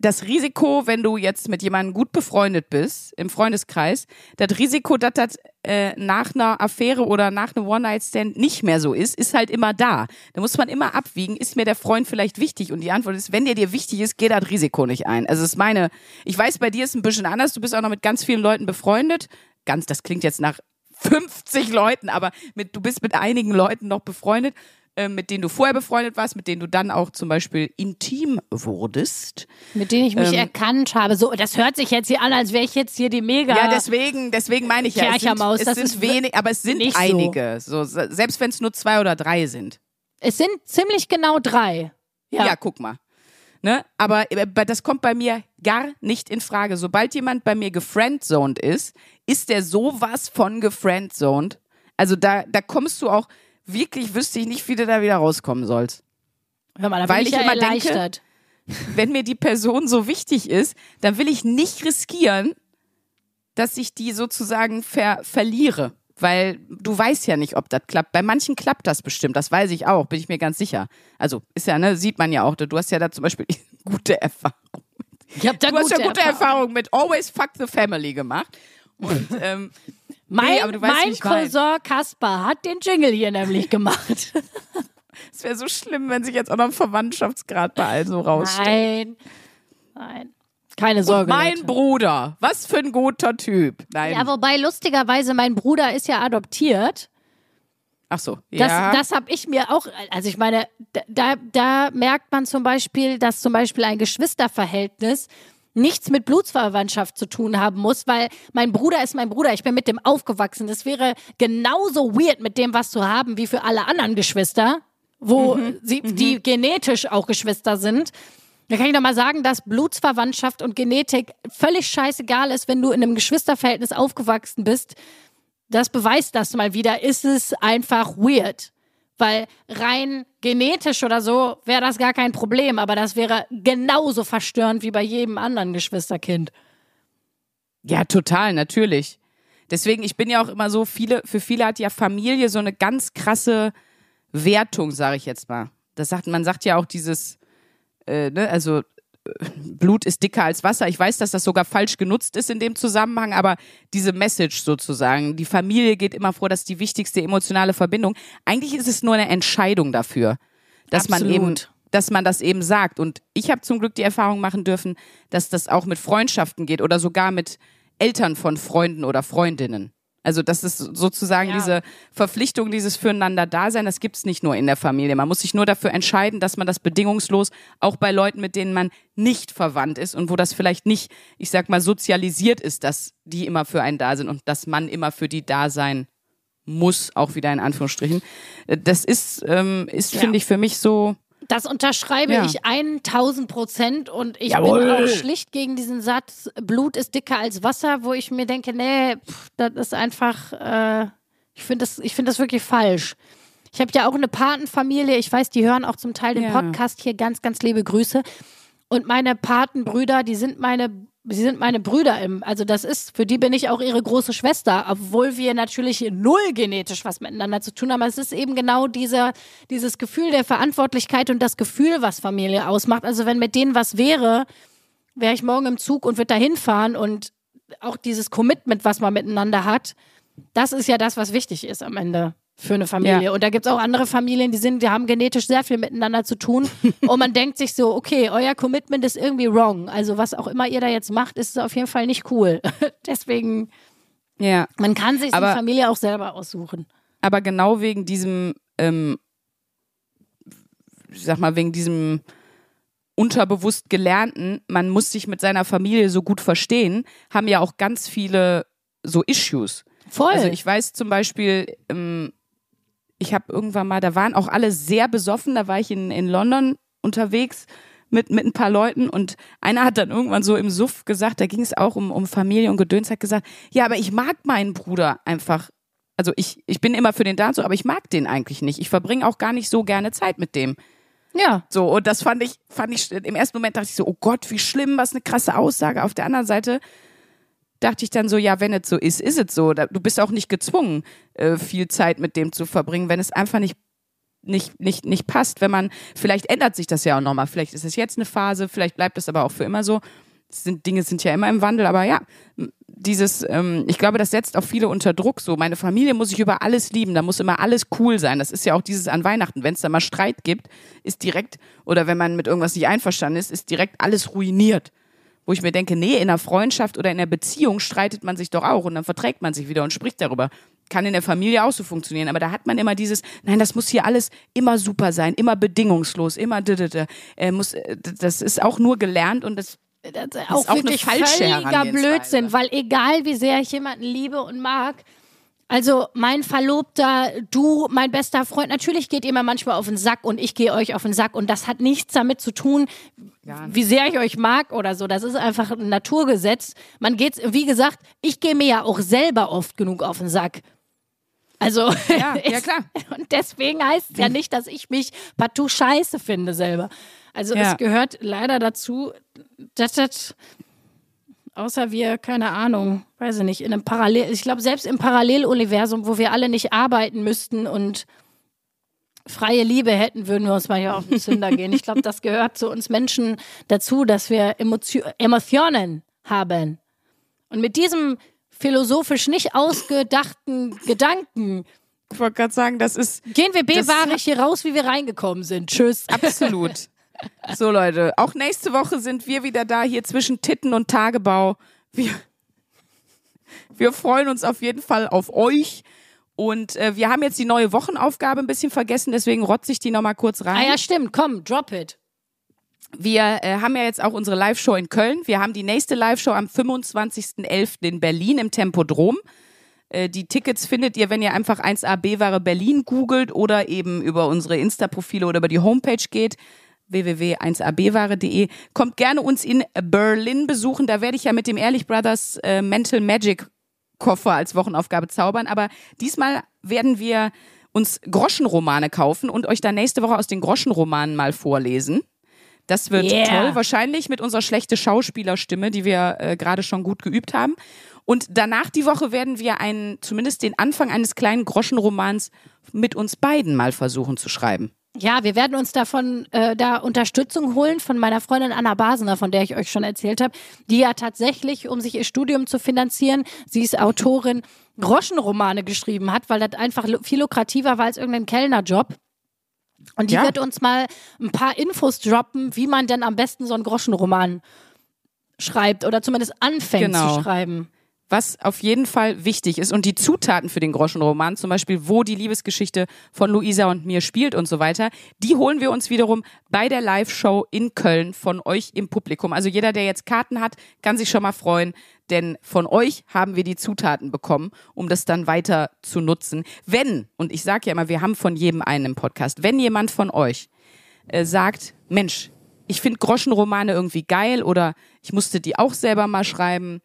Speaker 2: das Risiko, wenn du jetzt mit jemandem gut befreundet bist, im Freundeskreis, das Risiko, dass das äh, nach einer Affäre oder nach einem One-Night-Stand nicht mehr so ist, ist halt immer da. Da muss man immer abwiegen, ist mir der Freund vielleicht wichtig? Und die Antwort ist, wenn der dir wichtig ist, geh das Risiko nicht ein. Also es ist meine, ich weiß, bei dir ist ein bisschen anders, du bist auch noch mit ganz vielen Leuten befreundet. Ganz, das klingt jetzt nach 50 Leuten, aber mit, du bist mit einigen Leuten noch befreundet, äh, mit denen du vorher befreundet warst, mit denen du dann auch zum Beispiel intim wurdest.
Speaker 1: Mit denen ich mich
Speaker 2: Ähm.
Speaker 1: erkannt habe. So, das hört sich jetzt hier an, als wäre ich jetzt hier die mega.
Speaker 2: Ja, deswegen, deswegen meine ich ja, es sind,
Speaker 1: Kerchermaus,
Speaker 2: es
Speaker 1: das
Speaker 2: sind
Speaker 1: ist
Speaker 2: wenig, aber es sind
Speaker 1: nicht so.
Speaker 2: einige. So. selbst wenn es nur zwei oder drei sind.
Speaker 1: es sind ziemlich genau drei.
Speaker 2: Ja,
Speaker 1: Ja.
Speaker 2: guck mal. Ne? Aber äh, das kommt bei mir gar nicht in Frage. Sobald jemand bei mir gefriendzoned ist, ist der sowas von gefriendzoned. Also da, da kommst du auch, wirklich wüsste ich nicht, wie du da wieder rauskommen sollst.
Speaker 1: Hör mal, da
Speaker 2: Weil
Speaker 1: bin ich, ja
Speaker 2: immer denke-
Speaker 1: erleichtert.
Speaker 2: Wenn mir die Person so wichtig ist, dann will ich nicht riskieren, dass ich die sozusagen ver verliere. Weil du weißt ja nicht, ob das klappt. Bei manchen klappt das bestimmt, das weiß ich auch, bin ich mir ganz sicher. Also ist ja, ne, sieht man ja auch. Du hast ja da zum Beispiel gute Erfahrung.
Speaker 1: Ich hab da
Speaker 2: Du hast ja gute
Speaker 1: Erfahrungen.
Speaker 2: Erfahrungen mit Always Fuck the Family gemacht. Und ähm,
Speaker 1: Mein,
Speaker 2: Nee, aber du weißt, wie
Speaker 1: mein
Speaker 2: ich mein.
Speaker 1: Cousin Kaspar hat den Jingle hier nämlich gemacht.
Speaker 2: es wäre so schlimm, wenn sich jetzt auch noch ein Verwandtschaftsgrad bei allen so rausstellt.
Speaker 1: Nein. Nein. Keine Sorge.
Speaker 2: Mein
Speaker 1: Leute.
Speaker 2: Bruder, was für ein guter Typ. Nein.
Speaker 1: Ja, wobei lustigerweise mein Bruder ist ja adoptiert.
Speaker 2: Ach so,
Speaker 1: Das,
Speaker 2: ja.
Speaker 1: das habe ich mir auch, also ich meine, da, da merkt man zum Beispiel, dass zum Beispiel ein Geschwisterverhältnis nichts mit Blutsverwandtschaft zu tun haben muss, weil mein Bruder ist mein Bruder, ich bin mit dem aufgewachsen. Das wäre genauso weird mit dem, was zu haben, wie für alle anderen Geschwister, wo sie, die genetisch auch Geschwister sind. Da kann ich doch mal sagen, dass Blutsverwandtschaft und Genetik völlig scheißegal ist, wenn du in einem Geschwisterverhältnis aufgewachsen bist. Das beweist das mal wieder. Ist es einfach weird. Weil rein genetisch oder so wäre das gar kein Problem, aber das wäre genauso verstörend wie bei jedem anderen Geschwisterkind.
Speaker 2: Ja, total, natürlich. Deswegen, ich bin ja auch immer so, viele, für viele hat ja Familie so eine ganz krasse Wertung, sage ich jetzt mal. Das sagt, man sagt ja auch dieses, äh, ne, also Blut ist dicker als Wasser. Ich weiß, dass das sogar falsch genutzt ist in dem Zusammenhang, aber diese Message sozusagen, die Familie geht immer vor, das ist die wichtigste emotionale Verbindung. Eigentlich ist es nur eine Entscheidung dafür, dass man
Speaker 1: Absolut.
Speaker 2: eben dass man das eben sagt. Und ich habe zum Glück die Erfahrung machen dürfen, dass das auch mit Freundschaften geht oder sogar mit Eltern von Freunden oder Freundinnen. Also das ist sozusagen
Speaker 1: Ja.
Speaker 2: diese Verpflichtung, dieses Füreinander-Dasein, das gibt's nicht nur in der Familie. Man muss sich nur dafür entscheiden, dass man das bedingungslos auch bei Leuten, mit denen man nicht verwandt ist und wo das vielleicht nicht, ich sag mal, sozialisiert ist, dass die immer für einen da sind und dass man immer für die da sein muss, auch wieder in Anführungsstrichen. Äh, Das ist, ähm, ist
Speaker 1: Ja.
Speaker 2: finde ich, für mich so,
Speaker 1: Das unterschreibe
Speaker 2: Ja.
Speaker 1: ich 1000 Prozent und ich
Speaker 2: Jawohl.
Speaker 1: bin auch schlicht gegen diesen Satz, Blut ist dicker als Wasser, wo ich mir denke, nee, pff, das ist einfach, äh, ich finde das, ich finde das wirklich falsch. Ich habe ja auch eine Patenfamilie, ich weiß, die hören auch zum Teil den
Speaker 2: Ja.
Speaker 1: Podcast hier, ganz, ganz liebe Grüße. Und meine Patenbrüder, die sind meine, sie sind meine Brüder im, also das ist, für die bin ich auch ihre große Schwester, obwohl wir natürlich null genetisch was miteinander zu tun haben. Aber es ist eben genau dieser, dieses Gefühl der Verantwortlichkeit und das Gefühl, was Familie ausmacht. Also wenn mit denen was wäre, wäre ich morgen im Zug und würde da hinfahren und auch dieses Commitment, was man miteinander hat, das ist ja das, was wichtig ist am Ende für eine Familie.
Speaker 2: Ja.
Speaker 1: Und da gibt es auch andere Familien, die sind, die haben genetisch sehr viel miteinander zu tun. und man denkt sich so, okay, euer Commitment ist irgendwie wrong. Also was auch immer ihr da jetzt macht, ist auf jeden Fall nicht cool. Deswegen,
Speaker 2: Ja.
Speaker 1: man kann sich die
Speaker 2: Aber-
Speaker 1: Familie auch selber aussuchen.
Speaker 2: aber genau wegen diesem, ähm, ich sag mal, wegen diesem unterbewusst gelernten, man muss sich mit seiner Familie so gut verstehen, haben ja auch ganz viele so Issues.
Speaker 1: Voll.
Speaker 2: Also ich weiß zum Beispiel, ähm, ich habe irgendwann mal, da waren auch alle sehr besoffen, da war ich in, in London unterwegs mit, mit ein paar Leuten und einer hat dann irgendwann so im Suff gesagt, da ging es auch um, um Familie und Gedöns, hat gesagt, ja, aber ich mag meinen Bruder einfach. Also ich, ich bin immer für den da, so, aber ich mag den eigentlich nicht. Ich verbringe auch gar nicht so gerne Zeit mit dem.
Speaker 1: ja.
Speaker 2: So, und das fand ich, fand ich, im ersten Moment dachte ich so, oh Gott, wie schlimm, was eine krasse Aussage. Auf der anderen Seite dachte ich dann so, ja, wenn es so ist, ist es so. Du bist auch nicht gezwungen, äh, viel Zeit mit dem zu verbringen, wenn es einfach nicht, nicht, nicht, nicht passt. Wenn man, vielleicht ändert sich das ja auch nochmal. Vielleicht ist es jetzt eine Phase, vielleicht bleibt es aber auch für immer so. Sind, Dinge sind ja immer im Wandel, aber ja, dieses, ähm, ich glaube, das setzt auch viele unter Druck. So, meine Familie muss ich über alles lieben, da muss immer alles cool sein. Das ist ja auch dieses an Weihnachten. Wenn es da mal Streit gibt, ist direkt, oder wenn man mit irgendwas nicht einverstanden ist, ist direkt alles ruiniert. Wo ich mir denke, nee, in einer Freundschaft oder in einer Beziehung streitet man sich doch auch und dann verträgt man sich wieder und spricht darüber. Kann in der Familie auch so funktionieren, aber da hat man immer dieses, nein, das muss hier alles immer super sein, immer bedingungslos, immer d. Äh, muss, äh, das ist auch nur gelernt und das
Speaker 1: Das ist
Speaker 2: auch
Speaker 1: auch
Speaker 2: eine
Speaker 1: wirklich
Speaker 2: falsche
Speaker 1: völliger. Blödsinn, weil egal wie sehr ich jemanden liebe und mag, also mein Verlobter, du, mein bester Freund, natürlich geht ihr mir manchmal auf den Sack und ich gehe euch auf den Sack und das hat nichts damit zu tun, wie sehr ich euch mag oder so. Das ist einfach ein Naturgesetz. Man geht, wie gesagt, ich gehe mir ja auch selber oft genug auf den Sack. Also,
Speaker 2: Ja, ja, klar.
Speaker 1: Und deswegen heißt es ja nicht, dass ich mich partout scheiße finde selber. Also
Speaker 2: Ja.
Speaker 1: es gehört leider dazu, dass das, außer wir, keine Ahnung, weiß ich nicht, in einem Parallel, ich glaube, selbst im Paralleluniversum, wo wir alle nicht arbeiten müssten und freie Liebe hätten, würden wir uns mal hier auf den Zünder gehen. Ich glaube, das gehört zu uns Menschen dazu, dass wir Emotio Emotionen haben. Und mit diesem philosophisch nicht ausgedachten Gedanken
Speaker 2: ich wollte gerade sagen, das ist
Speaker 1: Gehen wir
Speaker 2: Das
Speaker 1: bewahrig hier raus, wie wir reingekommen sind. Tschüss.
Speaker 2: absolut. So Leute, auch nächste Woche sind wir wieder da hier zwischen Titten und Tagebau. Wir, wir freuen uns auf jeden Fall auf euch. Und äh, wir haben jetzt die neue Wochenaufgabe ein bisschen vergessen, deswegen rotze ich die nochmal kurz rein.
Speaker 1: Ah ja, stimmt. Komm, drop it.
Speaker 2: Wir äh, haben ja jetzt auch unsere Live-Show in Köln. Wir haben die nächste Live-Show am 25.11. in Berlin im Tempodrom. Äh, die Tickets findet ihr, wenn ihr einfach 1A B-Ware Berlin googelt oder eben über unsere Insta-Profile oder über die Homepage geht www.1abware.de. Kommt gerne uns in Berlin besuchen. Da werde ich ja mit dem Ehrlich Brothers äh, Mental Magic Koffer als Wochenaufgabe zaubern. Aber diesmal werden wir uns Groschenromane kaufen und euch dann nächste Woche aus den Groschenromanen mal vorlesen. Das wird
Speaker 1: Yeah.
Speaker 2: toll, wahrscheinlich mit unserer schlechten Schauspielerstimme, die wir äh, gerade schon gut geübt haben. Und danach die Woche werden wir einen, zumindest den Anfang eines kleinen Groschenromans mit uns beiden mal versuchen zu schreiben.
Speaker 1: Ja, wir werden uns davon äh, da Unterstützung holen von meiner Freundin Anna Basener, von der ich euch schon erzählt habe, die ja tatsächlich, um sich ihr Studium zu finanzieren, sie ist Autorin, Groschenromane geschrieben hat, weil das einfach viel lukrativer war als irgendein Kellnerjob. Und die
Speaker 2: Ja.
Speaker 1: wird uns mal ein paar Infos droppen, wie man denn am besten so einen Groschenroman schreibt oder zumindest anfängt
Speaker 2: Genau.
Speaker 1: zu schreiben.
Speaker 2: Was auf jeden Fall wichtig ist und die Zutaten für den Groschenroman, zum Beispiel wo die Liebesgeschichte von Luisa und mir spielt und so weiter, die holen wir uns wiederum bei der Live-Show in Köln von euch im Publikum. Also jeder, der jetzt Karten hat, kann sich schon mal freuen, denn von euch haben wir die Zutaten bekommen, um das dann weiter zu nutzen. Wenn, und ich sage ja immer, wir haben von jedem einen im Podcast, wenn jemand von euch äh, sagt, Mensch, ich finde Groschenromane irgendwie geil oder ich musste die auch selber mal schreiben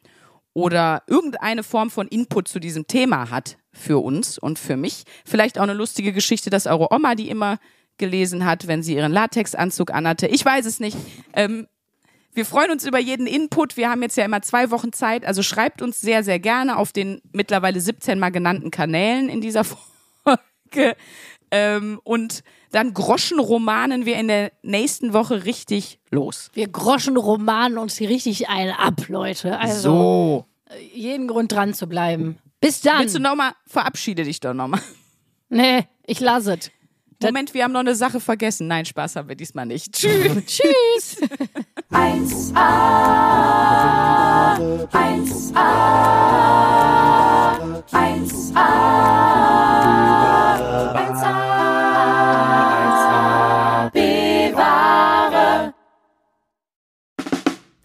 Speaker 2: oder irgendeine Form von Input zu diesem Thema hat für uns und für mich. Vielleicht auch eine lustige Geschichte, dass eure Oma die immer gelesen hat, wenn sie ihren Latexanzug anhatte. Ich weiß es nicht. Ähm, wir freuen uns über jeden Input. Wir haben jetzt ja immer zwei Wochen Zeit. Also schreibt uns sehr, sehr gerne auf den mittlerweile 17 mal genannten Kanälen in dieser Folge. Ähm, und dann Groschenromanen wir in der nächsten Woche richtig los.
Speaker 1: Wir Groschenromanen uns hier richtig ein ab, Leute. Also,
Speaker 2: So.
Speaker 1: Jeden Grund dran zu bleiben. Bis dann.
Speaker 2: Willst du nochmal, verabschiede dich doch nochmal.
Speaker 1: Nee, ich lasse es.
Speaker 2: Moment, wir haben noch eine Sache vergessen. Nein, Spaß haben wir diesmal nicht. Tschüss.
Speaker 1: Tschüss.
Speaker 3: 1a, 1a, 1a, 1a,